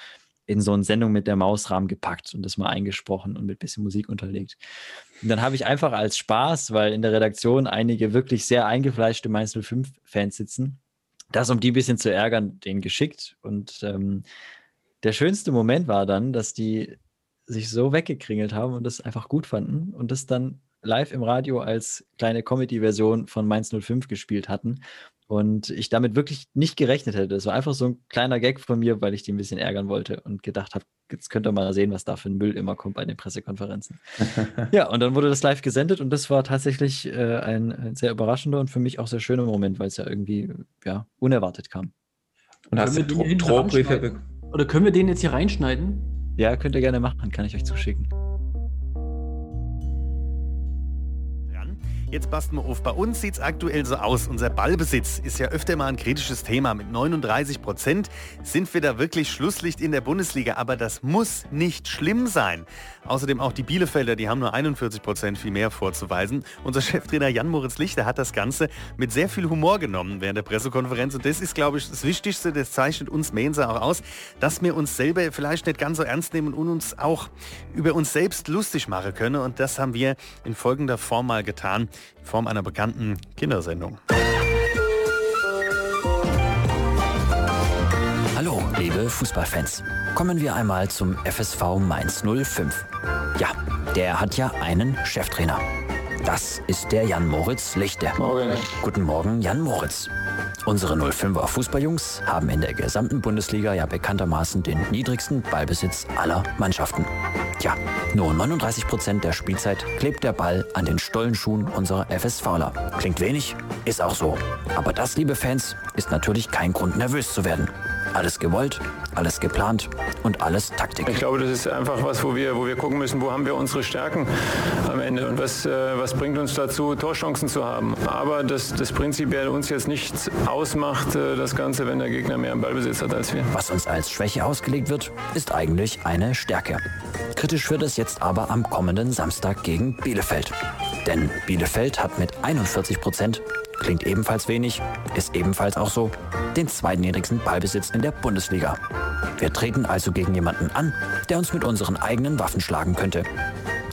in so eine Sendung mit der Mausrahmen gepackt und das mal eingesprochen und mit bisschen Musik unterlegt. Und dann habe ich einfach als Spaß, weil in der Redaktion einige wirklich sehr eingefleischte Mainz 05-Fans sitzen, das, um die ein bisschen zu ärgern, den geschickt. Und ähm, der schönste Moment war dann, dass die sich so weggekringelt haben und das einfach gut fanden und das dann live im Radio als kleine Comedy-Version von Mainz 05 gespielt hatten. Und ich damit wirklich nicht gerechnet hätte. Das war einfach so ein kleiner Gag von mir, weil ich die ein bisschen ärgern wollte und gedacht habe, jetzt könnt ihr mal sehen, was da für ein Müll immer kommt bei den Pressekonferenzen. ja, und dann wurde das live gesendet und das war tatsächlich äh, ein, sehr überraschender und für mich auch sehr schöner Moment, weil es ja irgendwie ja, unerwartet kam. Und hast du Drohbriefe ranschneiden? be- Oder können wir den jetzt hier reinschneiden? Ja, könnt ihr gerne machen, kann ich euch zuschicken. Jetzt passen wir auf. Bei uns sieht es aktuell so aus. Unser Ballbesitz ist ja öfter mal ein kritisches Thema. Mit 39 Prozent sind wir da wirklich Schlusslicht in der Bundesliga. Aber das muss nicht schlimm sein. Außerdem auch die Bielefelder, die haben nur 41 Prozent viel mehr vorzuweisen. Unser Cheftrainer Jan Moritz Lichter hat das Ganze mit sehr viel Humor genommen während der Pressekonferenz. Und das ist, glaube ich, das Wichtigste. Das zeichnet uns Mainzer auch aus, dass wir uns selber vielleicht nicht ganz so ernst nehmen und uns auch über uns selbst lustig machen können. Und das haben wir in folgender Form mal getan, in Form einer bekannten Kindersendung. Hallo, liebe Fußballfans. Kommen wir einmal zum FSV Mainz 05. Ja, der hat ja einen Cheftrainer. Das ist der Jan Moritz Lichte. Morgen. Guten Morgen, Jan Moritz. Unsere 05er Fußballjungs haben in der gesamten Bundesliga ja bekanntermaßen den niedrigsten Ballbesitz aller Mannschaften. Tja, nur 39 Prozent der Spielzeit klebt der Ball an den Stollenschuhen unserer FSVler. Klingt wenig, ist auch so. Aber das, liebe Fans, ist natürlich kein Grund nervös zu werden. Alles gewollt, alles geplant und alles Taktik. Ich glaube, das ist einfach was, wo wir, wo wir gucken müssen, wo haben wir unsere Stärken am Ende und was, äh, was bringt uns dazu, Torchancen zu haben. Aber das, das prinzipiell uns jetzt nicht ausmacht, äh, das Ganze, wenn der Gegner mehr Ballbesitz hat als wir. Was uns als Schwäche ausgelegt wird, ist eigentlich eine Stärke. Kritisch wird es jetzt aber am kommenden Samstag gegen Bielefeld. Denn Bielefeld hat mit 41 Prozent, klingt ebenfalls wenig, ist ebenfalls auch so, den zweitniedrigsten Ballbesitz in der Bundesliga. Wir treten also gegen jemanden an, der uns mit unseren eigenen Waffen schlagen könnte.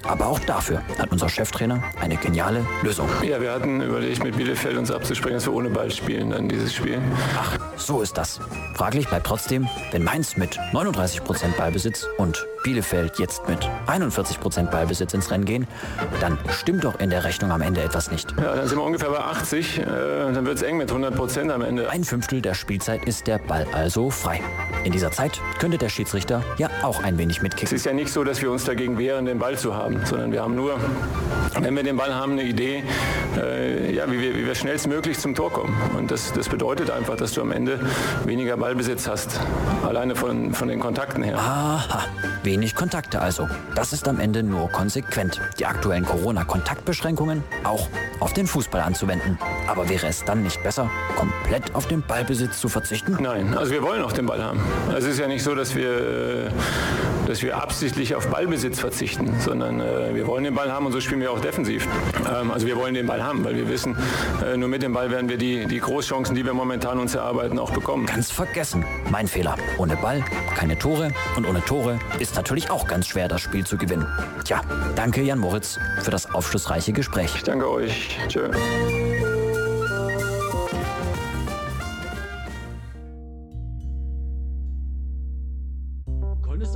Aber auch dafür hat unser Cheftrainer eine geniale Lösung. Ja, wir hatten überlegt, mit Bielefeld uns abzuspringen, dass wir ohne Ball spielen, dann dieses Spiel. Ach, so ist das. Fraglich bleibt trotzdem, wenn Mainz mit 39% Ballbesitz und Bielefeld jetzt mit 41% Ballbesitz ins Rennen gehen, dann stimmt doch in der Rechnung am Ende etwas nicht. Ja, dann sind wir ungefähr bei 80, äh, dann wird es eng mit 100 Prozent am Ende. Ein Fünftel der Spielzeit ist der Ball also frei. In dieser Zeit könnte der Schiedsrichter ja auch ein wenig Es mitkicken. ist ja nicht so, dass wir uns dagegen wehren, den Ball zu haben, sondern wir haben nur, wenn wir den Ball haben, eine Idee, äh, ja, wie, wir, wie wir schnellstmöglich zum Tor kommen. Und das, das bedeutet einfach, dass du am Ende Ende weniger Ballbesitz hast. Alleine von, von den Kontakten her. Aha, wenig Kontakte also. Das ist am Ende nur konsequent, die aktuellen Corona-Kontaktbeschränkungen auch auf den Fußball anzuwenden. Aber wäre es dann nicht besser, komplett auf den Ballbesitz zu verzichten? Nein, also wir wollen auch den Ball haben. Also es ist ja nicht so, dass wir, dass wir absichtlich auf Ballbesitz verzichten, sondern äh, wir wollen den Ball haben und so spielen wir auch defensiv. Ähm, also wir wollen den Ball haben, weil wir wissen, äh, nur mit dem Ball werden wir die, die Großchancen, die wir momentan uns erarbeiten, auch bekommen. Ganz vergessen. Mein Fehler. Ohne Ball keine Tore und ohne Tore ist natürlich auch ganz schwer, das Spiel zu gewinnen. Tja, danke Jan Moritz für das aufschlussreiche Gespräch. Ich danke euch. Tschö.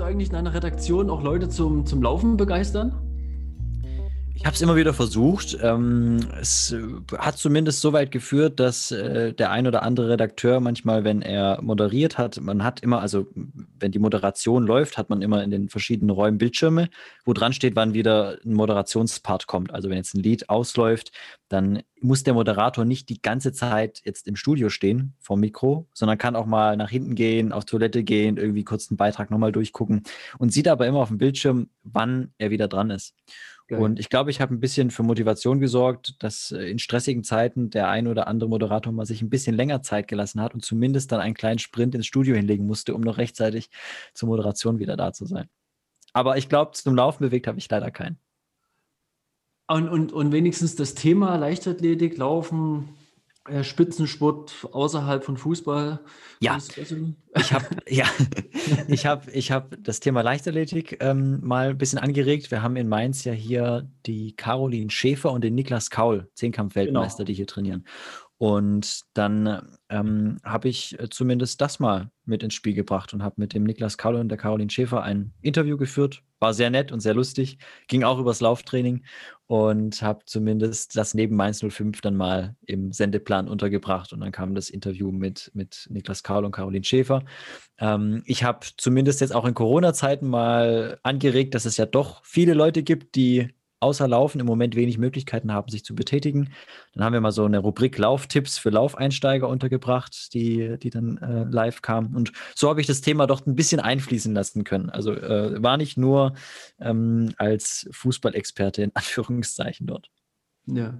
Eigentlich in einer Redaktion auch Leute zum, zum Laufen begeistern? Ich habe es immer wieder versucht. Ähm, es äh, hat zumindest so weit geführt, dass äh, der ein oder andere Redakteur manchmal, wenn er moderiert hat, man hat immer, also wenn die Moderation läuft, hat man immer in den verschiedenen Räumen Bildschirme, wo dran steht, wann wieder ein Moderationspart kommt. Also wenn jetzt ein Lied ausläuft, dann muss der Moderator nicht die ganze Zeit jetzt im Studio stehen vom Mikro, sondern kann auch mal nach hinten gehen, auf Toilette gehen, irgendwie kurz einen Beitrag nochmal durchgucken und sieht aber immer auf dem Bildschirm, wann er wieder dran ist. Geil. Und ich glaube, ich habe ein bisschen für Motivation gesorgt, dass äh, in stressigen Zeiten der ein oder andere Moderator mal sich ein bisschen länger Zeit gelassen hat und zumindest dann einen kleinen Sprint ins Studio hinlegen musste, um noch rechtzeitig zur Moderation wieder da zu sein. Aber ich glaube, zum Laufen bewegt habe ich leider keinen. Und, und, und wenigstens das Thema Leichtathletik, Laufen, Spitzensport außerhalb von Fußball. Ja, ich habe ja, ich habe ich hab das Thema Leichtathletik ähm, mal ein bisschen angeregt. Wir haben in Mainz ja hier die Caroline Schäfer und den Niklas Kaul, Zehnkampf-Weltmeister, genau. die hier trainieren. Und dann ähm, habe ich äh, zumindest das mal mit ins Spiel gebracht und habe mit dem Niklas Kaul und der Caroline Schäfer ein Interview geführt. War sehr nett und sehr lustig. Ging auch übers Lauftraining und habe zumindest das neben Mainz 05 dann mal im Sendeplan untergebracht. Und dann kam das Interview mit, mit Niklas Kaul und Caroline Schäfer. Ähm, ich habe zumindest jetzt auch in Corona-Zeiten mal angeregt, dass es ja doch viele Leute gibt, die außer Laufen im Moment wenig Möglichkeiten haben, sich zu betätigen. Dann haben wir mal so eine Rubrik Lauftipps für Laufeinsteiger untergebracht, die, die dann äh, live kam. Und so habe ich das Thema doch ein bisschen einfließen lassen können. Also äh, war nicht nur ähm, als Fußballexperte in Anführungszeichen dort. Ja.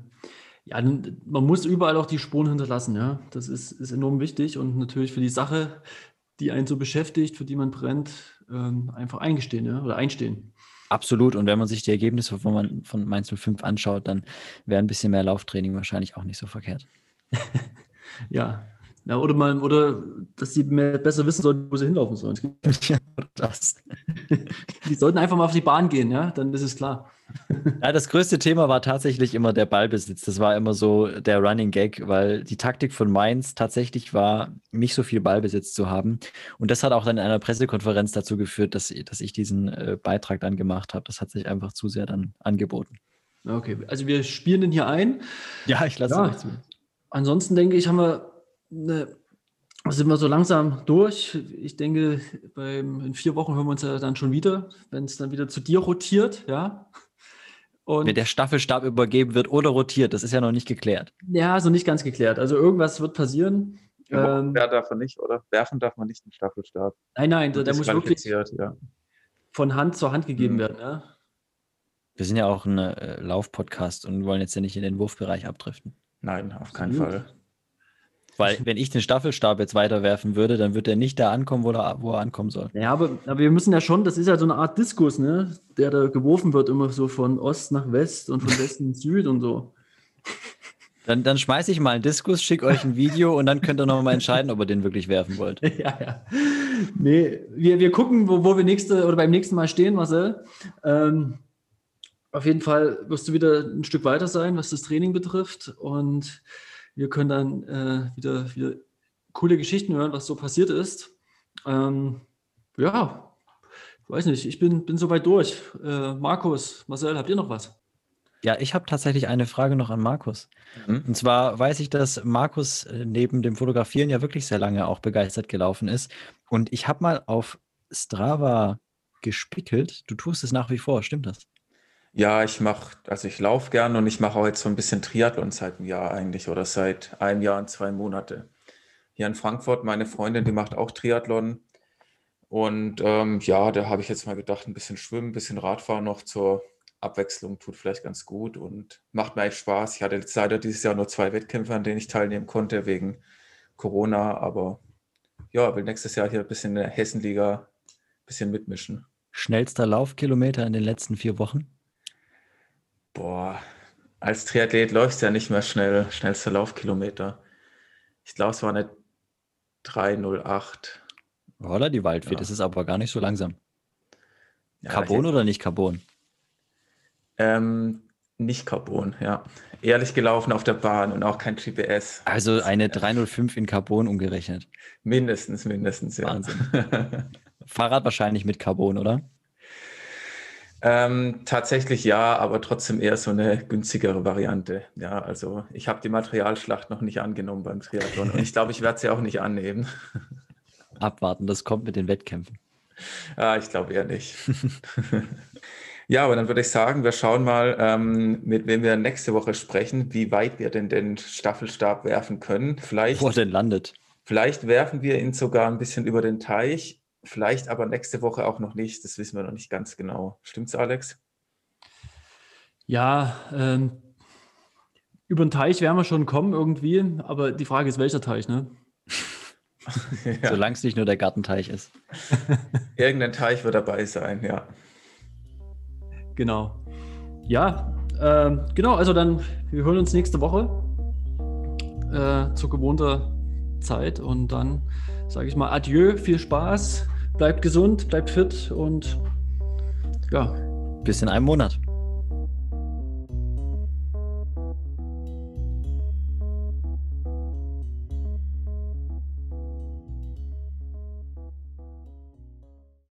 Ja, man muss überall auch die Spuren hinterlassen, ja. Das ist, ist enorm wichtig und natürlich für die Sache, die einen so beschäftigt, für die man brennt, ähm, einfach eingestehen, ja, oder einstehen. Absolut. Und wenn man sich die Ergebnisse von, man, von Mainz 05 anschaut, dann wäre ein bisschen mehr Lauftraining wahrscheinlich auch nicht so verkehrt. ja. ja. Oder mal, oder dass sie mehr, besser wissen sollten, wo sie hinlaufen sollen. Ja, das. die sollten einfach mal auf die Bahn gehen, ja, dann ist es klar. Ja, das größte Thema war tatsächlich immer der Ballbesitz. Das war immer so der Running Gag, weil die Taktik von Mainz tatsächlich war, nicht so viel Ballbesitz zu haben. Und das hat auch dann in einer Pressekonferenz dazu geführt, dass, dass ich diesen äh, Beitrag dann gemacht habe. Das hat sich einfach zu sehr dann angeboten. Okay, also wir spielen den hier ein. Ja, ich lasse ja. zu. Ansonsten denke ich, haben wir eine sind wir so langsam durch. Ich denke, beim, in vier Wochen hören wir uns ja dann schon wieder, wenn es dann wieder zu dir rotiert, ja. Und Wenn der Staffelstab übergeben wird oder rotiert, das ist ja noch nicht geklärt. Ja, also nicht ganz geklärt. Also irgendwas wird passieren. Ja, ähm, darf man nicht, oder? Werfen darf man nicht den Staffelstab. Nein, nein, der, der muss wirklich ja. von Hand zur Hand gegeben mhm. werden. Ja? Wir sind ja auch ein äh, Lauf-Podcast und wollen jetzt ja nicht in den Wurfbereich abdriften. Nein, auf keinen Fall. Weil wenn ich den Staffelstab jetzt weiterwerfen würde, dann wird er nicht da ankommen, wo er, wo er ankommen soll. Ja, aber, aber wir müssen ja schon, das ist ja so eine Art Diskus, ne? Der da geworfen wird, immer so von Ost nach West und von Westen nach Süd und so. Dann, dann schmeiße ich mal einen Diskus, schicke euch ein Video und dann könnt ihr noch mal entscheiden, ob ihr den wirklich werfen wollt. Ja, ja. Nee, wir, wir gucken, wo, wo wir nächste oder beim nächsten Mal stehen, Marcel. Ähm, auf jeden Fall wirst du wieder ein Stück weiter sein, was das Training betrifft. Und wir können dann äh, wieder, wieder coole Geschichten hören, was so passiert ist. Ähm, ja, ich weiß nicht, ich bin, bin soweit durch. Äh, Markus, Marcel, habt ihr noch was? Ja, ich habe tatsächlich eine Frage noch an Markus. Mhm. Und zwar weiß ich, dass Markus äh, neben dem Fotografieren ja wirklich sehr lange auch begeistert gelaufen ist. Und ich habe mal auf Strava gespickelt. Du tust es nach wie vor, stimmt das? Ja, ich mache, also ich laufe gern und ich mache auch jetzt so ein bisschen Triathlon seit einem Jahr eigentlich oder seit einem Jahr und zwei Monate. hier in Frankfurt. Meine Freundin, die macht auch Triathlon. Und ähm, ja, da habe ich jetzt mal gedacht, ein bisschen Schwimmen, ein bisschen Radfahren noch zur Abwechslung tut vielleicht ganz gut und macht mir echt Spaß. Ich hatte leider dieses Jahr nur zwei Wettkämpfe, an denen ich teilnehmen konnte wegen Corona, aber ja, will nächstes Jahr hier ein bisschen in der Hessenliga ein bisschen mitmischen. Schnellster Laufkilometer in den letzten vier Wochen? Boah, als Triathlet läufst du ja nicht mehr schnell, schnellster Laufkilometer. Ich glaube, es war eine 308. Oder die Waldfee, ja. das ist aber gar nicht so langsam. Ja, Carbon oder nicht Carbon? Ähm, nicht Carbon, ja. Ehrlich gelaufen auf der Bahn und auch kein GPS. Also eine 305 in Carbon umgerechnet. Mindestens, mindestens, ja. Wahnsinn. Fahrrad wahrscheinlich mit Carbon, oder? Ähm, tatsächlich ja, aber trotzdem eher so eine günstigere Variante. Ja, also ich habe die Materialschlacht noch nicht angenommen beim Triathlon und ich glaube, ich werde sie auch nicht annehmen. Abwarten, das kommt mit den Wettkämpfen. Ah, ich glaube eher nicht. ja, aber dann würde ich sagen, wir schauen mal, ähm, mit wem wir nächste Woche sprechen, wie weit wir denn den Staffelstab werfen können. Vielleicht, Wo er denn landet. Vielleicht werfen wir ihn sogar ein bisschen über den Teich Vielleicht aber nächste Woche auch noch nicht. Das wissen wir noch nicht ganz genau. Stimmt's, Alex? Ja, ähm, über den Teich werden wir schon kommen irgendwie, aber die Frage ist, welcher Teich, ne? ja. Solange es nicht nur der Gartenteich ist. Irgendein Teich wird dabei sein, ja. Genau. Ja, äh, genau, also dann, wir hören uns nächste Woche äh, zur gewohnten Zeit und dann sage ich mal Adieu, viel Spaß, bleibt gesund, bleibt fit und ja. Bis in einem Monat.